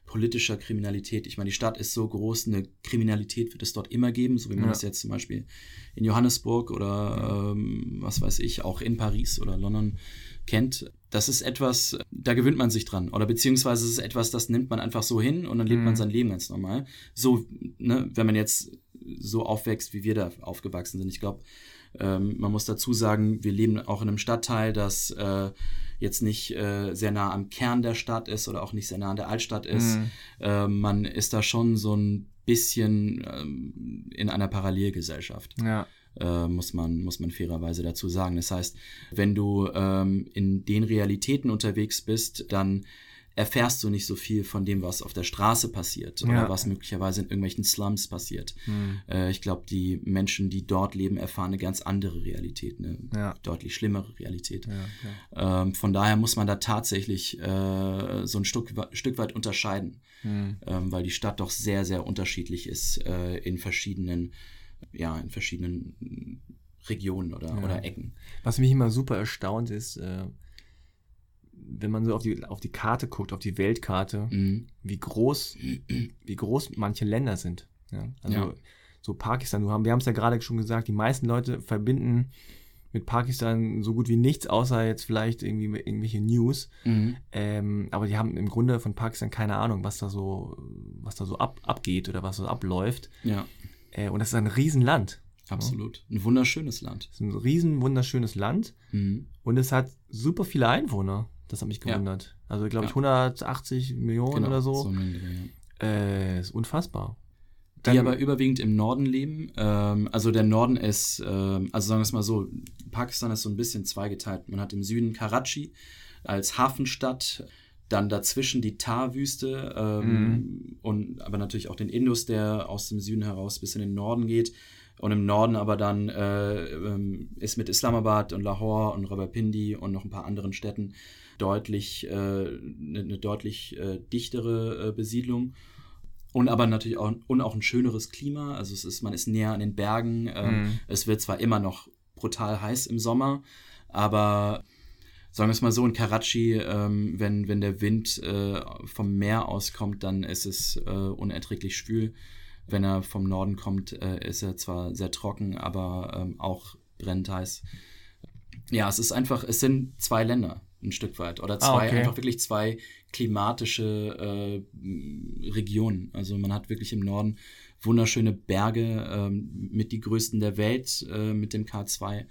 politischer Kriminalität. Ich meine, die Stadt ist so groß, eine Kriminalität wird es dort immer geben, so wie man ja. das jetzt zum Beispiel in Johannesburg oder ähm, was weiß ich, auch in Paris oder London kennt. Das ist etwas, da gewöhnt man sich dran. Oder beziehungsweise es ist etwas, das nimmt man einfach so hin und dann lebt mhm. man sein Leben ganz normal. So, ne, wenn man jetzt so aufwächst, wie wir da aufgewachsen sind. Ich glaube, ähm, man muss dazu sagen, wir leben auch in einem Stadtteil, das äh, jetzt nicht äh, sehr nah am Kern der Stadt ist oder auch nicht sehr nah an der Altstadt ist. Mhm. Äh, man ist da schon so ein bisschen ähm, in einer Parallelgesellschaft. Ja. Äh, muss man muss man fairerweise dazu sagen. Das heißt, wenn du ähm, in den Realitäten unterwegs bist, dann erfährst du nicht so viel von dem, was auf der Straße passiert oder Ja. was möglicherweise in irgendwelchen Slums passiert. Hm. Äh, ich glaube, die Menschen, die dort leben, erfahren eine ganz andere Realität, eine Ja. deutlich schlimmere Realität. Ja. Ähm, von daher muss man da tatsächlich äh, so ein Stück, Stück weit unterscheiden, Hm. ähm, weil die Stadt doch sehr, sehr unterschiedlich ist äh, in verschiedenen, ja, in verschiedenen mm, Regionen oder, Ja. oder Ecken. Was mich immer super erstaunt ist, äh, wenn man so auf die, auf die Karte guckt, auf die Weltkarte, Mhm. wie groß, wie groß manche Länder sind. Ja? Also Ja. so Pakistan, haben, wir haben es ja gerade schon gesagt, die meisten Leute verbinden mit Pakistan so gut wie nichts, außer jetzt vielleicht irgendwie irgendwelche News. Mhm. Ähm, aber die haben im Grunde von Pakistan keine Ahnung, was da so, was da so ab, abgeht oder was so abläuft. Ja, und das ist ein Riesenland. absolut. Ein wunderschönes Land. Das ist ein riesen wunderschönes Land. Mhm. Und es hat super viele Einwohner. Das hat mich Ja. gewundert. Also, glaube ich, Ja. 180 Millionen oder so. Genau, So ein, ja. Äh, ist unfassbar. die Dann- aber überwiegend im Norden leben. Ähm, also der Norden ist, ähm, also sagen wir es mal so, Pakistan ist so ein bisschen zweigeteilt. Man hat im Süden Karachi als Hafenstadt, dann dazwischen die Thar-Wüste ähm, und aber natürlich auch den Indus, der aus dem Süden heraus bis in den Norden geht. Und im Norden aber dann äh, ähm, ist mit Islamabad und Lahore und Rawalpindi und noch ein paar anderen Städten deutlich eine äh, ne deutlich äh, dichtere äh, Besiedlung und aber natürlich auch, und auch ein schöneres Klima. Also es ist, man ist näher an den Bergen. Ähm, Mhm. Es wird zwar immer noch brutal heiß im Sommer, aber sagen wir es mal so, in Karachi, ähm, wenn, wenn der Wind äh, vom Meer aus kommt, dann ist es äh, unerträglich schwül. Wenn er vom Norden kommt, äh, ist er zwar sehr trocken, aber ähm, auch brennend heiß. Ja, es ist einfach, es sind zwei Länder ein Stück weit oder zwei, Ah, okay. einfach wirklich zwei klimatische äh, Regionen. Also man hat wirklich im Norden wunderschöne Berge ähm, mit die größten der Welt äh, mit dem K2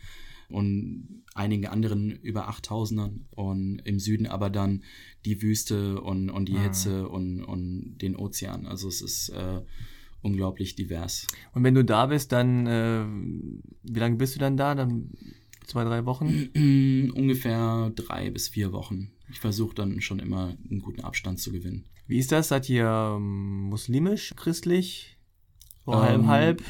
und einigen anderen über 8000ern und im Süden aber dann die Wüste und, und die Ah. Hitze und, und den Ozean. Also es ist äh, unglaublich divers. Und wenn du da bist, dann, äh, wie lange bist du dann da? Dann zwei, drei Wochen? Ungefähr drei bis vier Wochen. Ich versuche dann schon immer einen guten Abstand zu gewinnen. Wie ist das? Seid ihr ähm, muslimisch, christlich? So halb, Ähm, halb?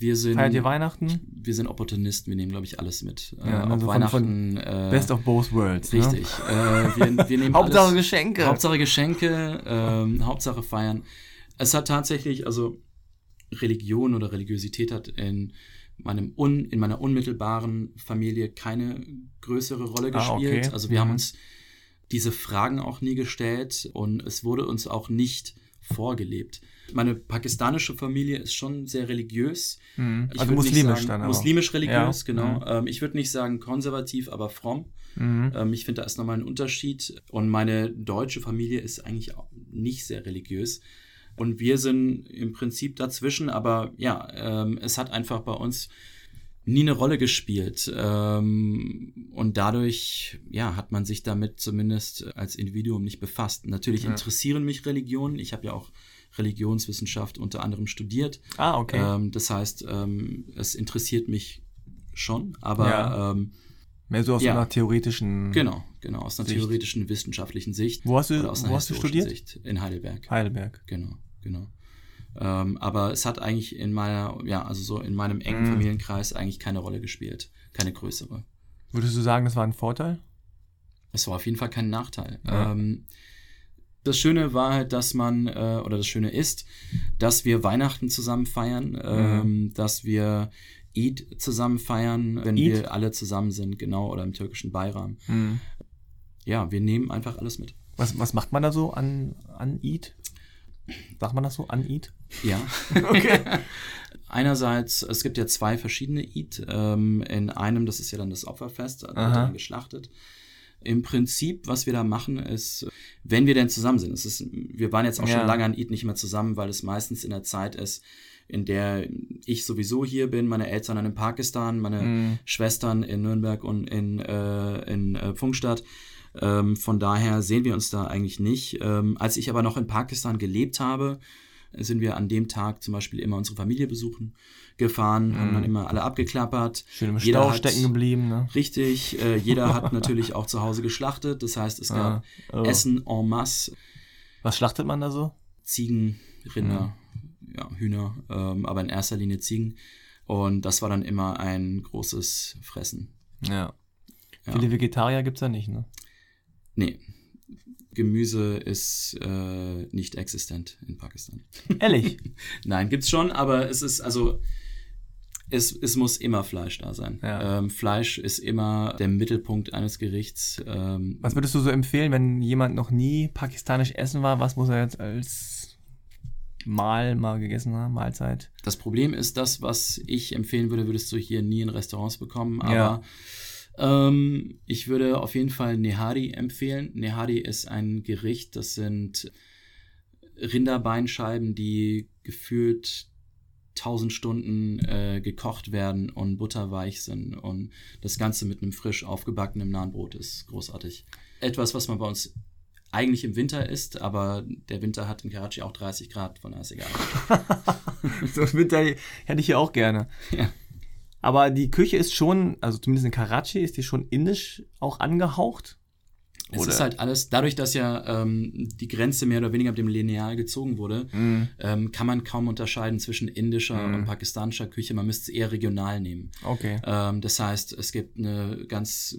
Wir sind, Feiert ihr Weihnachten? wir sind Opportunisten, wir nehmen, glaube ich, alles mit. Ja, äh, also auf von- Weihnachten. äh, Best of both worlds. Richtig. Ne? Äh, wir, wir nehmen Hauptsache alles, Geschenke. Hauptsache Geschenke, ähm, Hauptsache feiern. Es hat tatsächlich, also Religion oder Religiosität hat in meinem un, in meiner unmittelbaren Familie keine größere Rolle Ah, gespielt. okay. Also wir Mhm. haben uns diese Fragen auch nie gestellt und es wurde uns auch nicht vorgelebt. Meine pakistanische Familie ist schon sehr religiös. Mhm. Ich Also muslimisch sagen, dann aber. Muslimisch religiös, Ja. genau. Mhm. Ähm, ich würde nicht sagen konservativ, aber fromm. Mhm. Ähm, ich finde, da ist nochmal ein Unterschied. Und meine deutsche Familie ist eigentlich auch nicht sehr religiös. Und wir sind im Prinzip dazwischen, aber ja, ähm, es hat einfach bei uns nie eine Rolle gespielt. Ähm, und dadurch, ja, hat man sich damit zumindest als Individuum nicht befasst. Natürlich Ja. interessieren mich Religionen. Ich habe ja auch Religionswissenschaft unter anderem studiert. Ah, okay. Ähm, das heißt, ähm, es interessiert mich schon, aber Ja. ähm, Mehr so aus ja. einer theoretischen. Genau, genau, aus einer Sicht. theoretischen, wissenschaftlichen Sicht. Wo hast du, oder aus einer wo hast du studiert? Sicht in Heidelberg. Heidelberg. Genau, genau. Ähm, aber es hat eigentlich in meiner, ja, also so in meinem engen Mhm. Familienkreis eigentlich keine Rolle gespielt. Keine größere. Würdest du sagen, das war ein Vorteil? Es war auf jeden Fall kein Nachteil. Ja. Ähm, das Schöne war halt, dass man, äh, oder das Schöne ist, dass wir Weihnachten zusammen feiern, Mhm. ähm, dass wir Eid zusammen feiern, wenn Eid? wir alle zusammen sind, genau, oder im türkischen Bayram. Mhm. Ja, wir nehmen einfach alles mit. Was, was macht man da so an, an Eid? Sagt man das so? An Eid? Ja. Okay. Einerseits, es gibt ja zwei verschiedene Eid. Ähm, in einem, das ist ja dann das Opferfest, da wird dann geschlachtet. Im Prinzip, was wir da machen, ist, wenn wir denn zusammen sind, es ist, wir waren jetzt auch Ja. schon lange an Eid nicht mehr zusammen, weil es meistens in der Zeit ist, in der ich sowieso hier bin, meine Eltern dann in Pakistan, meine Mhm. Schwestern in Nürnberg und in, äh, in äh, Pfungstadt. Ähm, von daher sehen wir uns da eigentlich nicht. Ähm, als ich aber noch in Pakistan gelebt habe, sind wir an dem Tag zum Beispiel immer unsere Familie besuchen gefahren, haben dann immer alle abgeklappert. Schön im Jeder Stau hat- stecken geblieben, ne? Richtig, äh, jeder hat natürlich auch zu Hause geschlachtet. Das heißt, es gab Ah, oh. Essen en masse, Was schlachtet man da so? Ziegen, Rinder, ja, Hühner, ähm, aber in erster Linie Ziegen. Und das war dann immer ein großes Fressen. Ja. Ja. Viele Vegetarier gibt's da nicht, ne? Nee, Gemüse ist äh, nicht existent in Pakistan. Ehrlich? Nein, gibt's schon, aber es ist also es, es muss immer Fleisch da sein. Ja. Ähm, Fleisch ist immer der Mittelpunkt eines Gerichts. Ähm, Was würdest du so empfehlen, wenn jemand noch nie pakistanisch essen war? Was muss er jetzt als Mahl mal gegessen haben, Mahlzeit? Das Problem ist, das, was ich empfehlen würde, würdest du hier nie in Restaurants bekommen. Aber Ja. ähm, ich würde auf jeden Fall Nehari empfehlen. Nehari ist ein Gericht, das sind Rinderbeinscheiben, die gefühlt 1000 Stunden äh, gekocht werden und butterweich sind. Und das Ganze mit einem frisch aufgebackenen Nahenbrot ist großartig. Etwas, was man bei uns eigentlich im Winter isst, aber der Winter hat in Karachi auch 30 Grad, von daher ist egal. so ein Winter hätte ich hier auch gerne. Ja. Aber die Küche ist schon, also zumindest in Karachi, ist die schon indisch auch angehaucht? Es Oder- ist halt alles, dadurch, dass ja ähm, die Grenze mehr oder weniger mit dem Lineal gezogen wurde, Mhm. ähm, kann man kaum unterscheiden zwischen indischer Mhm. und pakistanischer Küche. Man müsste es eher regional nehmen. Okay. Ähm, das heißt, es gibt eine ganz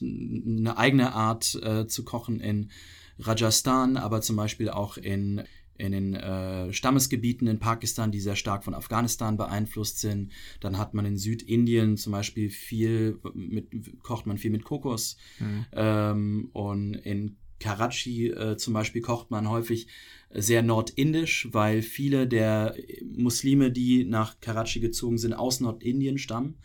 eine eigene Art äh, zu kochen in Rajasthan, aber zum Beispiel auch in in den äh, Stammesgebieten in Pakistan, die sehr stark von Afghanistan beeinflusst sind. Dann hat man in Südindien zum Beispiel viel mit kocht man viel mit Kokos. Mhm. Ähm, und in Karachi äh, zum Beispiel kocht man häufig sehr nordindisch, weil viele der Muslime, die nach Karachi gezogen sind, aus Nordindien stammen.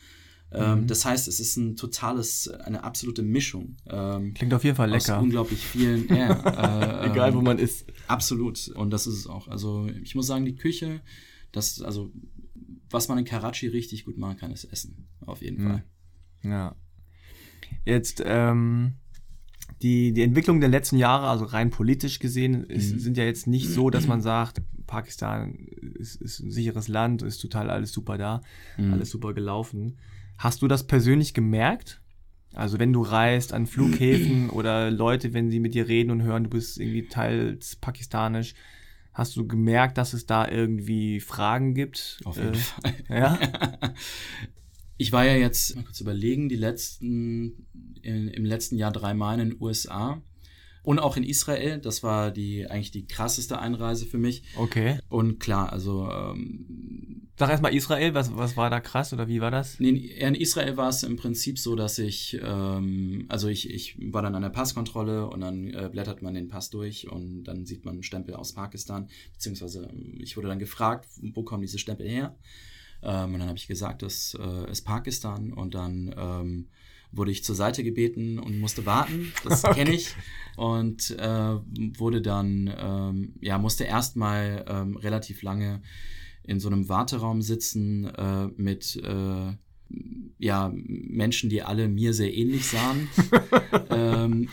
Ähm, Mhm. Das heißt, es ist ein totales, eine absolute Mischung. Ähm, Klingt auf jeden Fall aus lecker. unglaublich vielen. Ja, äh, Egal, wo ähm, man ist. Absolut. Und das ist es auch. Also ich muss sagen, die Küche, das, also was man in Karachi richtig gut machen kann, ist Essen. Auf jeden Mhm. Fall. Ja. Jetzt, ähm, die, die Entwicklung der letzten Jahre, also rein politisch gesehen, ist, Mhm. sind ja jetzt nicht so, dass man sagt, Pakistan ist, ist ein sicheres Land, ist total alles super da, Mhm. alles super gelaufen. Hast du das persönlich gemerkt? Also wenn du reist an Flughäfen oder Leute, wenn sie mit dir reden und hören, du bist irgendwie teils pakistanisch, hast du gemerkt, dass es da irgendwie Fragen gibt? Auf jeden Äh, Fall. Ja? Ich war ja jetzt, mal kurz überlegen, die letzten, in, im letzten Jahr dreimal in den USA und auch in Israel. Das war die eigentlich die krasseste Einreise für mich. Okay. Und klar, also ähm, Sag erstmal Israel, was, was war da krass oder wie war das? Nee, in Israel war es im Prinzip so, dass ich, ähm, also ich, ich war dann an der Passkontrolle und dann äh, blättert man den Pass durch und dann sieht man einen Stempel aus Pakistan, beziehungsweise ähm, ich wurde dann gefragt, wo kommen diese Stempel her? Ähm, und dann habe ich gesagt, das äh, ist Pakistan und dann ähm, wurde ich zur Seite gebeten und musste warten, das kenne ich. Und äh, wurde dann, ähm, ja, musste erstmal ähm, relativ lange in so einem Warteraum sitzen äh, mit äh, ja, Menschen, die alle mir sehr ähnlich sahen. ähm,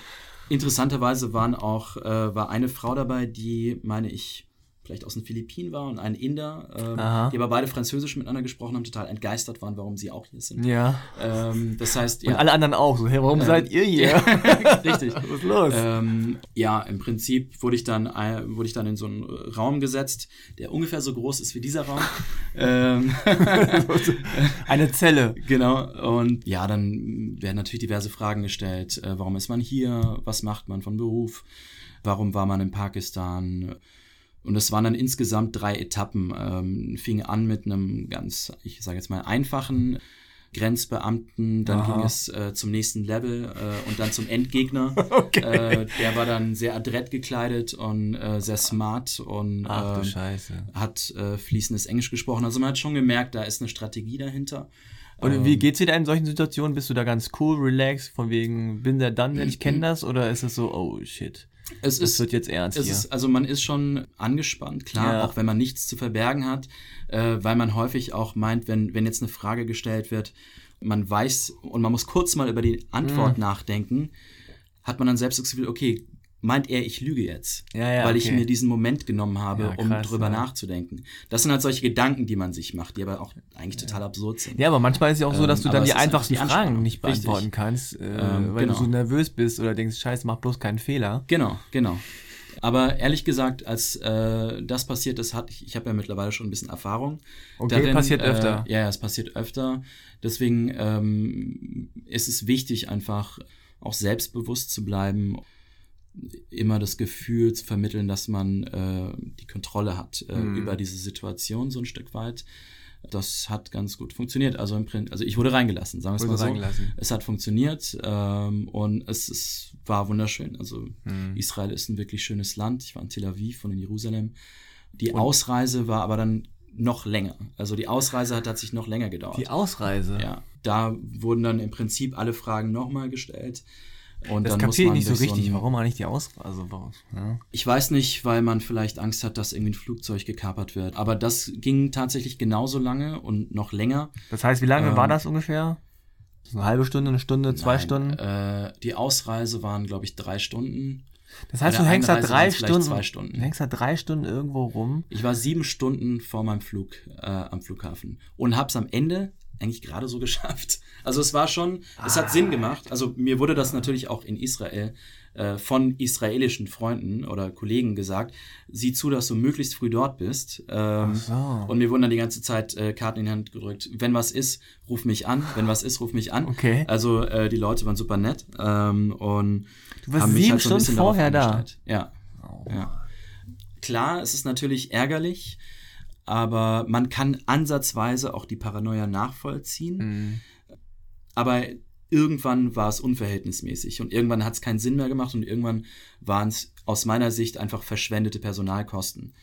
interessanterweise waren auch, äh, war eine Frau dabei, die, meine ich, vielleicht aus den Philippinen war und ein Inder, ähm, die aber beide Französisch miteinander gesprochen haben, total entgeistert waren, warum sie auch hier sind. Ja. Ähm, das heißt, Und alle anderen auch so, hey, warum Ähm, seid ihr hier? Richtig. Was ist los? Ähm, ja, im Prinzip wurde ich dann äh, wurde ich dann in so einen Raum gesetzt, der ungefähr so groß ist wie dieser Raum. ähm, Eine Zelle. genau. Und ja, dann werden natürlich diverse Fragen gestellt. Äh, warum ist man hier? Was macht man von Beruf? Warum war man in Pakistan? Und es waren dann insgesamt drei Etappen. Ähm, fing an mit einem ganz, ich sage jetzt mal, einfachen Grenzbeamten, dann Aha. ging es äh, zum nächsten Level äh, und dann zum Endgegner. Okay. Äh, der war dann sehr adrett gekleidet und äh, sehr smart und Ach ähm, hat äh, fließendes Englisch gesprochen. Also man hat schon gemerkt, da ist eine Strategie dahinter. Und Ähm, wie geht's dir da in solchen Situationen? Bist du da ganz cool, relaxed, von wegen, bin der dann, denn ich kenne das? Oder ist es so, oh shit, Es das ist, wird jetzt ernst ist, also man ist schon angespannt, klar, Ja. auch wenn man nichts zu verbergen hat, äh, weil man häufig auch meint, wenn, wenn jetzt eine Frage gestellt wird, man weiß und man muss kurz mal über die Antwort Mhm. nachdenken, hat man dann selbst das Gefühl, okay, meint er, ich lüge jetzt, Ja, ja, weil ich okay. mir diesen Moment genommen habe, Ja, um krass, drüber ja. nachzudenken. Das sind halt solche Gedanken, die man sich macht, die aber auch eigentlich total absurd sind. Ja, aber manchmal ist es ja auch so, dass Ähm, du dann die ist einfach einfachsten die Fragen nicht Richtig. beantworten kannst, äh, Ähm, weil genau. du so nervös bist oder denkst, scheiße, mach bloß keinen Fehler. Genau, genau. Aber ehrlich gesagt, als äh, das passiert ist, hatte ich, ich habe ja mittlerweile schon ein bisschen Erfahrung. Okay, passiert öfter. Äh, ja, ja, es passiert öfter. Deswegen ähm, ist es wichtig, einfach auch selbstbewusst zu bleiben, immer das Gefühl zu vermitteln, dass man äh, die Kontrolle hat äh, Mhm. über diese Situation so ein Stück weit. Das hat ganz gut funktioniert. Also im Print, also ich wurde reingelassen, sagen wir es mal so. Es hat funktioniert ähm, und es, es war wunderschön. Also Mhm. Israel ist ein wirklich schönes Land. Ich war in Tel Aviv und in Jerusalem. Die Ausreise war aber dann noch länger. Also die Ausreise hat tatsächlich noch länger gedauert. Die Ausreise. ja, da wurden dann im Prinzip alle Fragen nochmal gestellt. Und Das kapiere ich man nicht so richtig. ein- warum eigentlich die Ausreise? Also? Ja. Ich weiß nicht, weil man vielleicht Angst hat, dass irgendwie ein Flugzeug gekapert wird. Aber das ging tatsächlich genauso lange und noch länger. Das heißt, wie lange Ähm, war das ungefähr? So Eine halbe Stunde, eine Stunde, zwei Nein, Stunden? Äh, die Ausreise waren, glaube ich, drei Stunden. Das heißt, du hängst da drei Stunden, zwei Stunden. Du hängst da drei Stunden irgendwo rum. Ich war sieben Stunden vor meinem Flug äh, am Flughafen und hab's am Ende eigentlich gerade so geschafft. Also es war schon, es hat Sinn gemacht. Also mir wurde das natürlich auch in Israel äh, von israelischen Freunden oder Kollegen gesagt, sieh zu, dass du möglichst früh dort bist. Ähm, so. Und mir wurden dann die ganze Zeit äh, Karten in die Hand gedrückt. Wenn was ist, ruf mich an. Wenn was ist, ruf mich an. Okay. Also äh, die Leute waren super nett ähm, und Du warst haben mich sieben halt so ein Stunden vorher da. Ja. Oh. Ja. Klar, es ist natürlich ärgerlich, aber man kann ansatzweise auch die Paranoia nachvollziehen. Mhm. Aber irgendwann war es unverhältnismäßig und irgendwann hat es keinen Sinn mehr gemacht und irgendwann waren es aus meiner Sicht einfach verschwendete Personalkosten,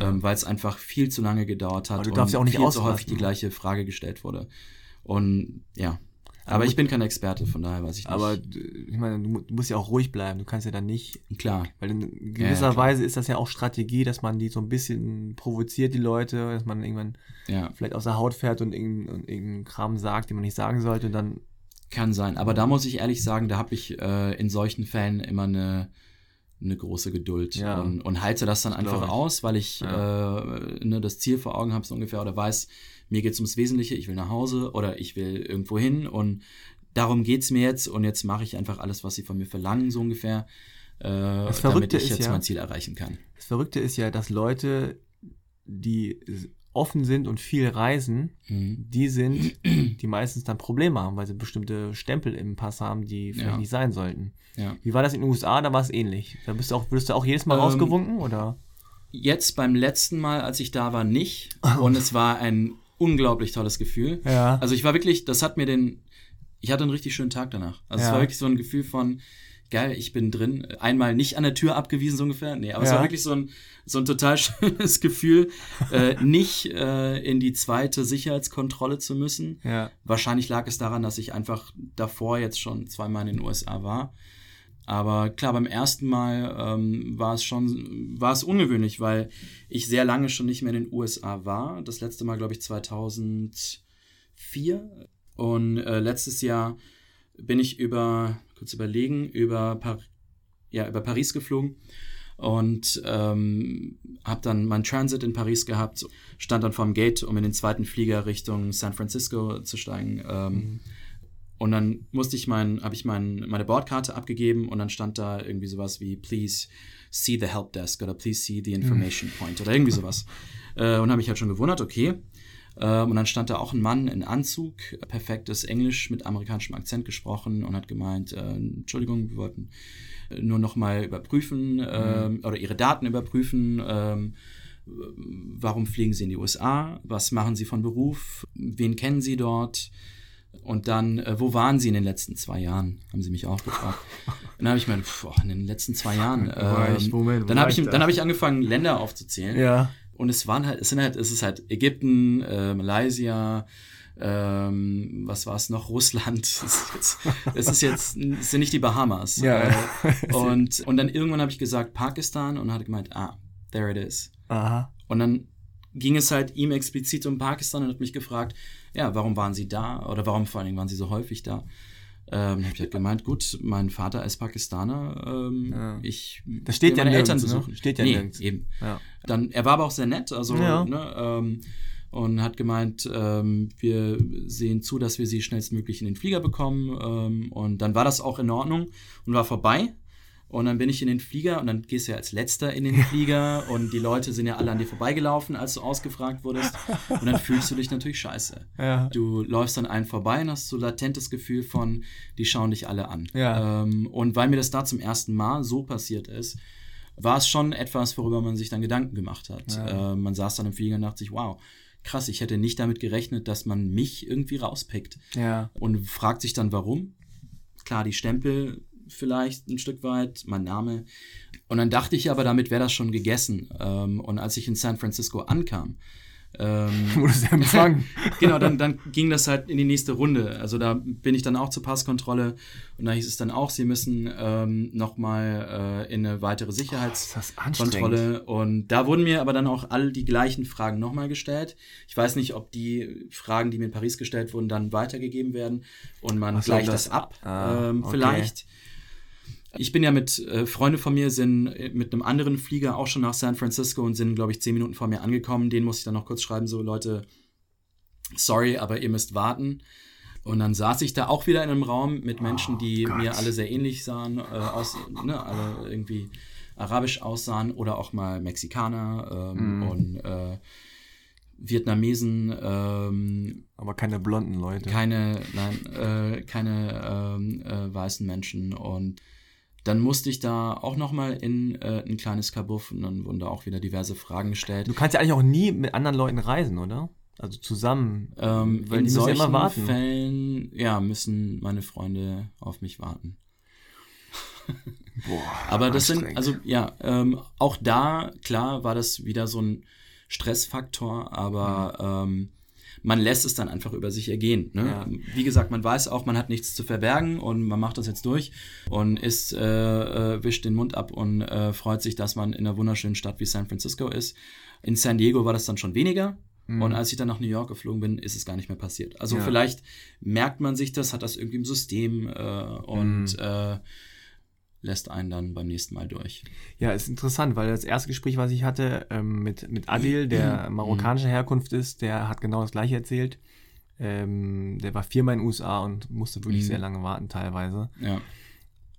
ähm, weil es einfach viel zu lange gedauert hat Aber du darfst ja auch nicht viel zu häufig die gleiche Frage gestellt wurde. Und ja, aber ich bin kein Experte, von daher weiß ich nicht. Aber d- ich meine, du mu- du musst ja auch ruhig bleiben. Du kannst ja dann nicht, klar, weil in gewisser ja. Weise ist das ja auch Strategie, dass man die so ein bisschen provoziert, die Leute, dass man irgendwann ja. vielleicht aus der Haut fährt und irgendeinen Kram sagt, den man nicht sagen sollte. Und dann, Kann sein. Aber da muss ich ehrlich sagen, da habe ich äh, in solchen Fällen immer eine, eine große Geduld Ja. und, und halte das dann Das einfach aus, weil ich äh, ne, das Ziel vor Augen habe so ungefähr oder weiß, mir geht's ums Wesentliche, ich will nach Hause oder ich will irgendwo hin und darum geht's mir jetzt und jetzt mache ich einfach alles, was sie von mir verlangen, so ungefähr, äh, damit Verrückte ich ist jetzt ja- mein Ziel erreichen kann. das Verrückte ist ja, dass Leute, die offen sind und viel reisen, Mhm. die sind, die meistens dann Probleme haben, weil sie bestimmte Stempel im Pass haben, die vielleicht Ja. nicht sein sollten. Ja. Wie war das in den USA? Da war es ähnlich. Da bist du auch, wirst du auch jedes Mal Ähm, rausgewunken, oder? Jetzt beim letzten Mal, als ich da war, nicht. Und es war ein unglaublich tolles Gefühl. Ja. Also ich war wirklich, das hat mir den, ich hatte einen richtig schönen Tag danach. Also es Ja. war wirklich so ein Gefühl von, geil, ich bin drin. Einmal nicht an der Tür abgewiesen, so ungefähr. Nee, aber es Ja. war wirklich so ein, so ein total schönes Gefühl, äh, nicht äh, in die zweite Sicherheitskontrolle zu müssen. Ja. Wahrscheinlich lag es daran, dass ich einfach davor jetzt schon zweimal in den USA war. Aber klar, beim ersten Mal ähm, war es schon, war es ungewöhnlich, weil ich sehr lange schon nicht mehr in den USA war. Das letzte Mal, glaube ich, 2004. Und äh, letztes Jahr bin ich über, kurz überlegen, über, Par ja, über Paris geflogen und ähm, habe dann meinen Transit in Paris gehabt, stand dann vorm Gate, um in den zweiten Flieger Richtung San Francisco zu steigen. Ähm, Und dann musste ich mein, habe ich mein, meine Bordkarte abgegeben und dann stand da irgendwie sowas wie Please see the help desk oder Please see the information point oder irgendwie sowas. Äh, und habe mich halt schon gewundert, okay. Äh, und dann stand da auch ein Mann in Anzug, perfektes Englisch mit amerikanischem Akzent gesprochen und hat gemeint, äh, Entschuldigung, wir wollten äh, nur noch mal überprüfen ähm, oder ihre Daten überprüfen. Ähm, warum fliegen Sie in die USA? Was machen Sie von Beruf? Wen kennen Sie dort? Und dann, äh, wo waren Sie in den letzten zwei Jahren? Haben Sie mich auch gefragt. Und dann habe ich mir, pf, oh, in den letzten zwei Jahren. war ich? Ähm, Moment, dann habe ich, dann habe ich angefangen, Länder aufzuzählen. Ja. Und es waren halt, es sind halt, es ist halt Ägypten, äh, Malaysia, ähm, was war es noch? Russland. Es ist jetzt, es ist jetzt, es sind nicht die Bahamas. Ja. Äh, und, und dann irgendwann habe ich gesagt Pakistan und hat gemeint, ah, there it is. Aha. Und dann ging es halt ihm explizit um Pakistan und hat mich gefragt, ja, warum waren Sie da? Oder warum vor allen Dingen waren Sie so häufig da? Ähm, hab ich halt gemeint, gut, mein Vater ist Pakistaner, ähm, Ja. ich Das steht ja meine nirgends, Eltern ne? besuchen. Steht ja nee, nirgends. eben. Ja. Dann, er war aber auch sehr nett, also Ja. ne, ähm, und hat gemeint, ähm, wir sehen zu, dass wir sie schnellstmöglich in den Flieger bekommen. Ähm, und dann war das auch in Ordnung und war vorbei. Und dann bin ich in den Flieger und dann gehst du ja als Letzter in den Flieger und die Leute sind ja alle an dir vorbeigelaufen, als du ausgefragt wurdest. Und dann fühlst du dich natürlich scheiße. Ja. Du läufst an einen vorbei und hast so latentes Gefühl von, die schauen dich alle an. Ja. Ähm, und weil mir das da zum ersten Mal so passiert ist, war es schon etwas, worüber man sich dann Gedanken gemacht hat. Ja. Äh, man saß dann im Flieger und dachte sich, wow, krass, ich hätte nicht damit gerechnet, dass man mich irgendwie rauspickt. Und fragt sich dann, warum. Klar, die Stempel vielleicht ein Stück weit, mein Name. Und dann dachte ich aber, damit wäre das schon gegessen. Ähm, und als ich in San Francisco ankam, ähm, Wurde es empfangen. genau, dann, dann ging das halt in die nächste Runde. Also da bin ich dann auch zur Passkontrolle und da hieß es dann auch, sie müssen ähm, nochmal äh, in eine weitere. Sicherheitskontrolle. Und da wurden mir aber dann auch all die gleichen Fragen nochmal gestellt. Ich weiß nicht, ob die Fragen, die mir in Paris gestellt wurden, dann weitergegeben werden und man Ach gleicht das- das, ab. ah, ähm, okay. Vielleicht. Ich bin ja mit, äh, Freunde von mir sind äh, mit einem anderen Flieger auch schon nach San Francisco und sind, glaube ich, zehn Minuten vor mir angekommen. Den musste ich dann noch kurz schreiben, so Leute, sorry, aber ihr müsst warten. Und dann saß ich da auch wieder in einem Raum mit Menschen, Oh die Gott. mir alle sehr ähnlich sahen, äh, aus, ne, alle irgendwie arabisch aussahen oder auch mal Mexikaner ähm, Mm. und äh, Vietnamesen, ähm, Aber keine blonden Leute. keine, nein, äh, keine ähm, äh, weißen Menschen und dann musste ich da auch noch mal in äh, ein kleines Kabuff und dann wurden da auch wieder diverse Fragen gestellt. Du kannst ja eigentlich auch nie mit anderen Leuten reisen, oder? Also zusammen. Ähm, weil in ja solchen warten. Fällen, ja, müssen meine Freunde auf mich warten. Boah, Aber das sind, also ja, ähm, auch da, klar, war das wieder so ein Stressfaktor, aber ähm, man lässt es dann einfach über sich ergehen. Ne? Ja. Wie gesagt, man weiß auch, man hat nichts zu verbergen und man macht das jetzt durch und ist, äh, äh, wischt den Mund ab und äh, freut sich, dass man in einer wunderschönen Stadt wie San Francisco ist. In San Diego war das dann schon weniger. Mhm. Und als ich dann nach New York geflogen bin, ist es gar nicht mehr passiert. Also Ja. vielleicht merkt man sich das, hat das irgendwie im System äh, und Mhm. Lässt einen dann beim nächsten Mal durch. Ja, ist interessant, weil das erste Gespräch, was ich hatte ähm, mit, mit Adil, der marokkanischer Herkunft ist, der hat genau das gleiche erzählt. Ähm, der war viermal in den USA und musste wirklich Mhm. sehr lange warten teilweise. Ja,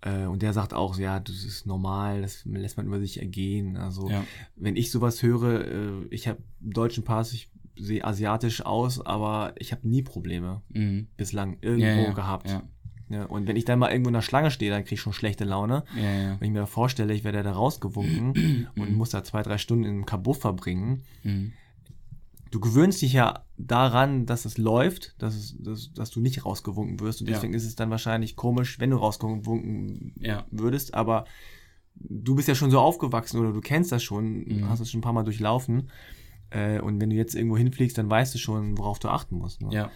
Äh, und der sagt auch, ja, das ist normal, das lässt man über sich ergehen. Also ja. wenn ich sowas höre, äh, ich habe deutschen Pass, ich sehe asiatisch aus, aber ich habe nie Probleme Mhm. bislang irgendwo ja, gehabt. Ja, Ja, und wenn ich dann mal irgendwo in der Schlange stehe, dann kriege ich schon schlechte Laune. ja, ja. Wenn ich mir vorstelle, ich werde da rausgewunken und muss da zwei, drei Stunden in einem Kabuff verbringen. Mhm. Du gewöhnst dich ja daran, dass es läuft, dass, es, dass, dass du nicht rausgewunken wirst. Und deswegen ist es dann wahrscheinlich komisch, wenn du rausgewunken würdest. Aber du bist ja schon so aufgewachsen oder du kennst das schon, Mhm. hast es schon ein paar Mal durchlaufen. Äh, und wenn du jetzt irgendwo hinfliegst, dann weißt du schon, worauf du achten musst. Ne? ja.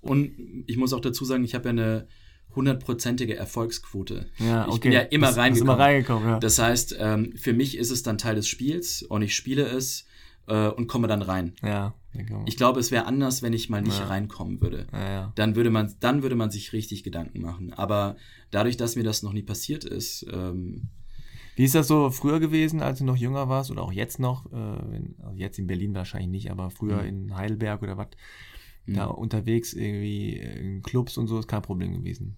Und ich muss auch dazu sagen, ich habe ja eine hundertprozentige Erfolgsquote. Ja, Ich okay. bin ja immer bist reingekommen. immer reingekommen, ja. Das heißt, ähm, für mich ist es dann Teil des Spiels und ich spiele es äh, und komme dann rein. ja, Ich glaube, es wäre anders, wenn ich mal nicht Ja. reinkommen würde. Dann würde man, dann würde man sich richtig Gedanken machen. Aber dadurch, dass mir das noch nie passiert ist, ähm, Wie ist das so früher gewesen, als du noch jünger warst oder auch jetzt noch? Äh, also jetzt in Berlin wahrscheinlich nicht, aber früher Mhm. in Heidelberg oder was? Da Mhm. unterwegs irgendwie in Clubs und so ist kein Problem gewesen.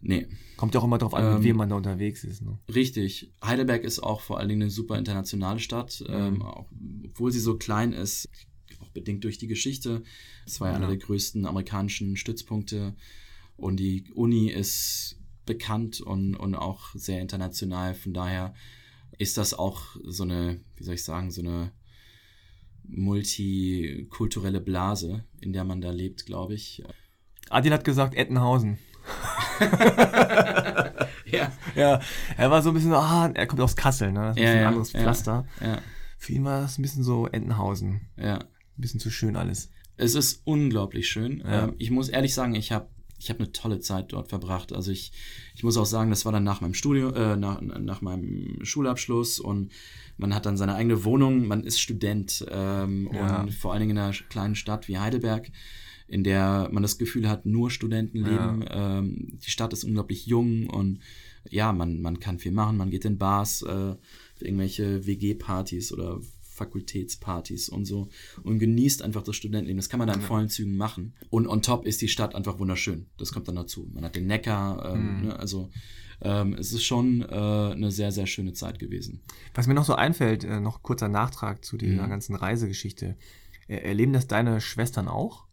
nee, Kommt ja auch immer drauf an, mit Ähm, wem man da unterwegs ist. Ne? richtig. Heidelberg ist auch vor allen Dingen eine super internationale Stadt, ähm, Mhm. auch, obwohl sie so klein ist, auch bedingt durch die Geschichte. Es war Ja. einer der größten amerikanischen Stützpunkte und die Uni ist bekannt und, und auch sehr international. Von daher ist das auch so eine, wie soll ich sagen, so eine multikulturelle Blase, in der man da lebt, glaube ich. Adil hat gesagt Ettenhausen. Ja, Ja, er war so ein bisschen so, ah, er kommt aus Kassel, ne? Das ist Ja, ein ja, anderes. Pflaster. ja, Für ihn war das ein bisschen so Entenhausen. ja. Ein bisschen zu schön alles. Es ist unglaublich schön. Ja. Ähm, ich muss ehrlich sagen, ich habe ich hab eine tolle Zeit dort verbracht. Also ich, ich muss auch sagen, das war dann nach meinem Studio, äh, nach, nach meinem Schulabschluss und man hat dann seine eigene Wohnung, man ist Student ähm, Ja. und vor allen Dingen in einer kleinen Stadt wie Heidelberg in der man das Gefühl hat, nur Studenten leben. Ja. Ähm, die Stadt ist unglaublich jung und ja, man, man kann viel machen. Man geht in Bars, äh, irgendwelche WG-Partys oder Fakultätspartys und so und genießt einfach das Studentenleben. Das kann man da in vollen Zügen machen. Und on top ist die Stadt einfach wunderschön. Das kommt dann dazu. Man hat den Neckar, ähm, Mhm. ne, also ähm, es ist schon äh, eine sehr, sehr schöne Zeit gewesen. Was mir noch so einfällt, äh, noch kurzer Nachtrag zu dieser Mhm. ganzen Reisegeschichte. Er erleben das deine Schwestern auch?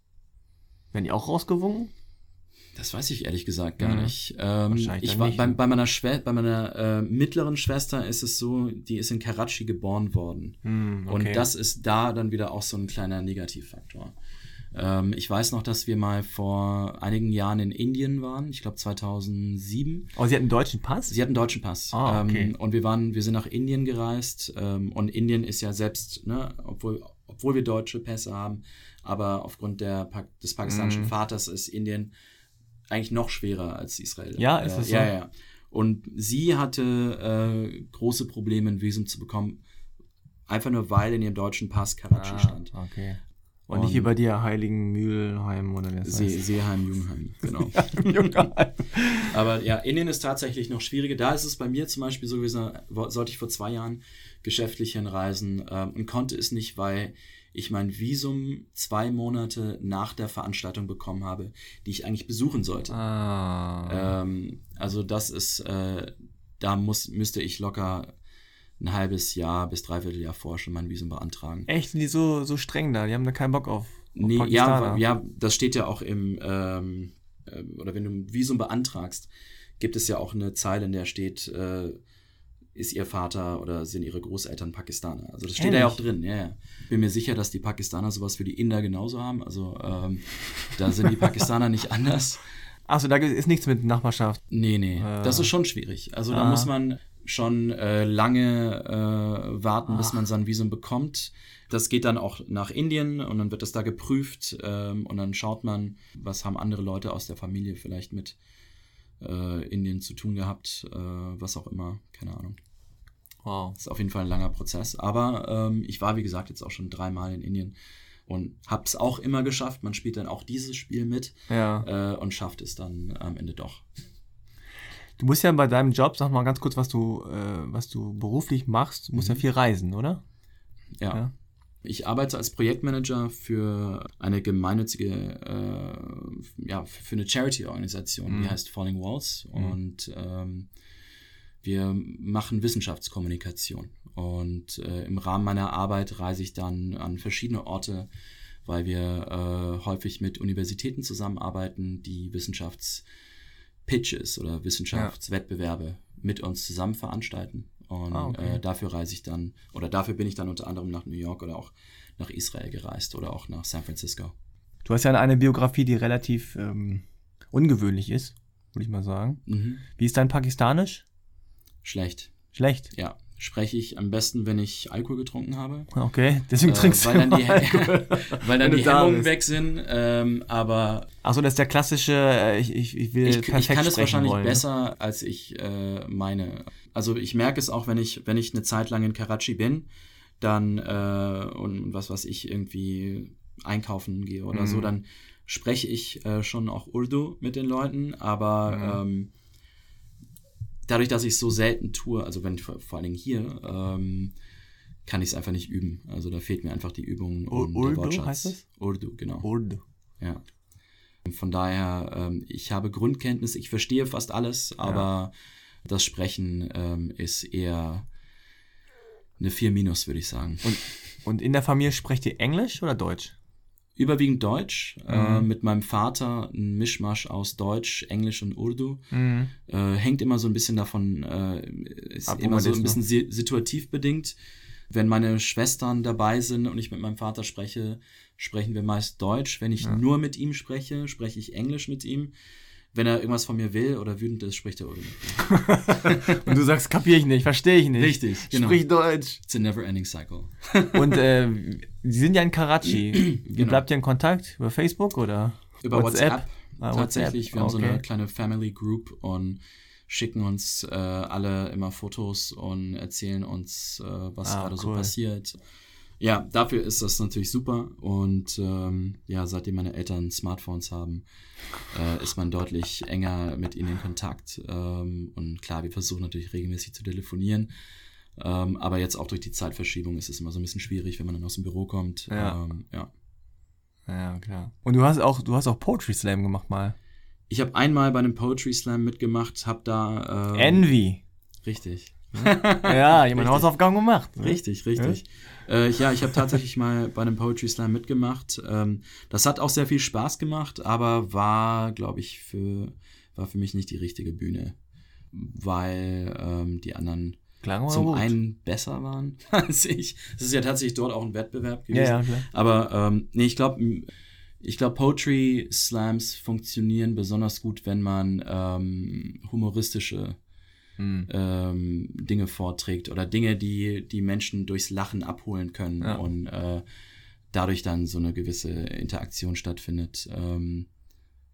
Werden die auch rausgewungen? Das weiß ich ehrlich gesagt gar Mhm. nicht. Ähm, ich war, nicht, bei, ne? bei meiner, Schwe bei meiner äh, mittleren Schwester ist es so, die ist in Karachi geboren worden. Hm, Und das ist da dann wieder auch so ein kleiner Negativfaktor. Ähm, ich weiß noch, dass wir mal vor einigen Jahren in Indien waren, ich glaube 2007. Oh, sie hat einen deutschen Pass? Sie hat einen deutschen Pass. Ah, okay. ähm, und wir waren, wir sind nach Indien gereist. Ähm, und Indien ist ja selbst, ne, obwohl, obwohl wir deutsche Pässe haben, aber aufgrund der, des pakistanischen Mhm. Vaters ist Indien eigentlich noch schwerer als Israel. Ja, ist das so? Ja, ja. Und sie hatte äh, große Probleme, ein Visum zu bekommen, einfach nur weil in ihrem deutschen Pass Karachi ah, stand. okay. Und, nicht wie bei dir Heiligen Mühlheim oder das See, heißt. Seeheim, Jungheim, genau. Aber ja, Indien ist tatsächlich noch schwieriger. Da ist es bei mir zum Beispiel so gewesen, sollte ich vor zwei Jahren geschäftlich hinreisen ähm, und konnte es nicht, weil ich mein Visum zwei Monate nach der Veranstaltung bekommen habe, die ich eigentlich besuchen sollte. ah. Ähm, also das ist, äh, da muss, müsste ich locker ein halbes Jahr bis dreiviertel Jahr vorher schon mein Visum beantragen. Echt, sind die so, so streng da? Die haben da keinen Bock auf. auf Nee, Pakistaner. ja, ja, das steht ja auch im, ähm, äh, oder wenn du ein Visum beantragst, gibt es ja auch eine Zeile, in der steht, äh, ist ihr Vater oder sind ihre Großeltern Pakistaner. Also das steht da ja auch drin, ja, ja. Bin mir sicher, dass die Pakistaner sowas für die Inder genauso haben. Also ähm, da sind die Pakistaner nicht anders. Achso, da ist nichts mit Nachbarschaft. Nee, nee, Äh. das ist schon schwierig. Also da Ah. muss man schon äh, lange äh, warten, bis Ach. man sein Visum bekommt. Das geht dann auch nach Indien und dann wird das da geprüft ähm, und dann schaut man, was haben andere Leute aus der Familie vielleicht mit äh, Indien zu tun gehabt, äh, was auch immer, keine Ahnung. Wow. Ist auf jeden Fall ein langer Prozess. Aber ähm, ich war, wie gesagt, jetzt auch schon dreimal in Indien und hab's auch immer geschafft. Man spielt dann auch dieses Spiel mit Ja. äh, und schafft es dann am Ende doch. Du musst ja bei deinem Job, sag mal ganz kurz, was du, äh, was du beruflich machst, du musst ja Mhm. viel reisen, oder? Ja. Ja. Ich arbeite als Projektmanager für eine gemeinnützige, äh, ja, für eine Charity-Organisation, die Mhm. heißt Falling Walls. Mhm. Und ähm, wir machen Wissenschaftskommunikation. Und äh, im Rahmen meiner Arbeit reise ich dann an verschiedene Orte, weil wir äh, häufig mit Universitäten zusammenarbeiten, die Wissenschaftspitches oder Wissenschaftswettbewerbe mit uns zusammen veranstalten. Und Ah, okay. äh, dafür reise ich dann, oder dafür bin ich dann unter anderem nach New York oder auch nach Israel gereist oder auch nach San Francisco. Du hast ja eine Biografie, die relativ ähm, ungewöhnlich ist, würde ich mal sagen. Mhm. Wie ist dein Pakistanisch? Schlecht. Schlecht. Ja. Spreche ich am besten, wenn ich Alkohol getrunken habe. Okay, deswegen Äh, trinkst weil du dann die, Alkohol. weil dann die Hemmungen weg sind. Ähm, aber Achso, das ist der klassische, äh, ich, ich, ich will ich, perfekt ich kann es wahrscheinlich wollen, ne? besser, als ich äh, meine. Also ich merke es auch, wenn ich, wenn ich eine Zeit lang in Karachi bin, dann äh, und was weiß ich irgendwie einkaufen gehe oder Mhm. so, dann spreche ich schon auch Urdu mit den Leuten, aber Mhm. ähm, dadurch, dass ich es so selten tue, also wenn vor, vor allen Dingen hier, ähm, kann ich es einfach nicht üben. Also da fehlt mir einfach die Übung und Urdu der Wortschatz. heißt das? Urdu, genau. Urdu. Ja. Von daher, ähm, ich habe Grundkenntnisse, ich verstehe fast alles, aber das Sprechen ähm, ist eher eine 4 minus, würde ich sagen. Und, und in der Familie sprecht ihr Englisch oder Deutsch? Überwiegend Deutsch, äh, Mhm. mit meinem Vater ein Mischmasch aus Deutsch, Englisch und Urdu. Mhm. Äh, hängt immer so ein bisschen davon, äh, ist Ab, immer so ein bisschen si situativ bedingt. Wenn meine Schwestern dabei sind und ich mit meinem Vater spreche, sprechen wir meist Deutsch. Wenn ich Ja. nur mit ihm spreche, spreche ich Englisch mit ihm. Wenn er irgendwas von mir will oder wütend ist, spricht er Urdu. Und du sagst, kapier ich nicht, verstehe ich nicht. Richtig, genau. Sprich Deutsch. It's a never ending cycle. Und äh, Sie sind ja in Karachi. Genau. bleibt ihr in Kontakt? Über Facebook oder? Über WhatsApp, Ah, tatsächlich. WhatsApp. Wir haben so eine kleine Family Group und schicken uns äh, alle immer Fotos und erzählen uns, äh, was Ah, gerade so cool. passiert. Ja, dafür ist das natürlich super. Und ähm, ja, seitdem meine Eltern Smartphones haben, äh, ist man deutlich enger mit ihnen in Kontakt. Ähm, und klar, wir versuchen natürlich regelmäßig zu telefonieren. Ähm, aber jetzt auch durch die Zeitverschiebung ist es immer so ein bisschen schwierig, wenn man dann aus dem Büro kommt. Ja. Ähm, ja. Ja, klar. Und du hast auch, du hast auch Poetry Slam gemacht mal. Ich habe einmal bei einem Poetry Slam mitgemacht, habe da. Ähm, Envy. Richtig. Ja, jemand Richtig. Hausaufgaben gemacht. ne? Richtig, richtig. Äh, ja, ich habe tatsächlich mal bei einem Poetry Slam mitgemacht. Ähm, das hat auch sehr viel Spaß gemacht, aber war, glaube ich, für, war für mich nicht die richtige Bühne, weil ähm, die anderen zum gut. einen besser waren als ich. Es ist ja tatsächlich dort auch ein Wettbewerb gewesen. Ja, ja, klar. Aber ähm, nee, ich glaube, ich glaube, Poetry Slams funktionieren besonders gut, wenn man ähm, humoristische Hm. ähm, Dinge vorträgt oder Dinge, die die Menschen durchs Lachen abholen können Ja. und äh, dadurch dann so eine gewisse Interaktion stattfindet. Ähm,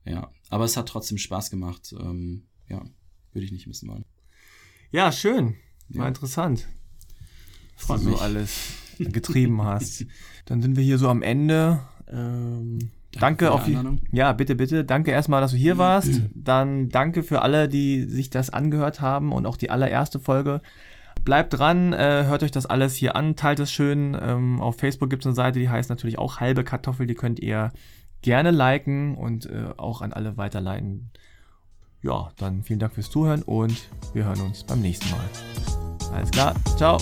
ja, aber es hat trotzdem Spaß gemacht. Ähm, ja, würde ich nicht missen wollen. Ja, schön. War Ja. interessant. Was du so alles getrieben hast. Dann sind wir hier so am Ende. Ähm, danke die auf die. Ja, bitte, bitte. Danke erstmal, dass du hier warst. Dann danke für alle, die sich das angehört haben und auch die allererste Folge. Bleibt dran, äh, hört euch das alles hier an, teilt es schön. Ähm, auf Facebook gibt es eine Seite, die heißt natürlich auch halbe Kartoffel, die könnt ihr gerne liken und äh, auch an alle weiterleiten. Ja, dann vielen Dank fürs Zuhören und wir hören uns beim nächsten Mal. Alles klar, ciao.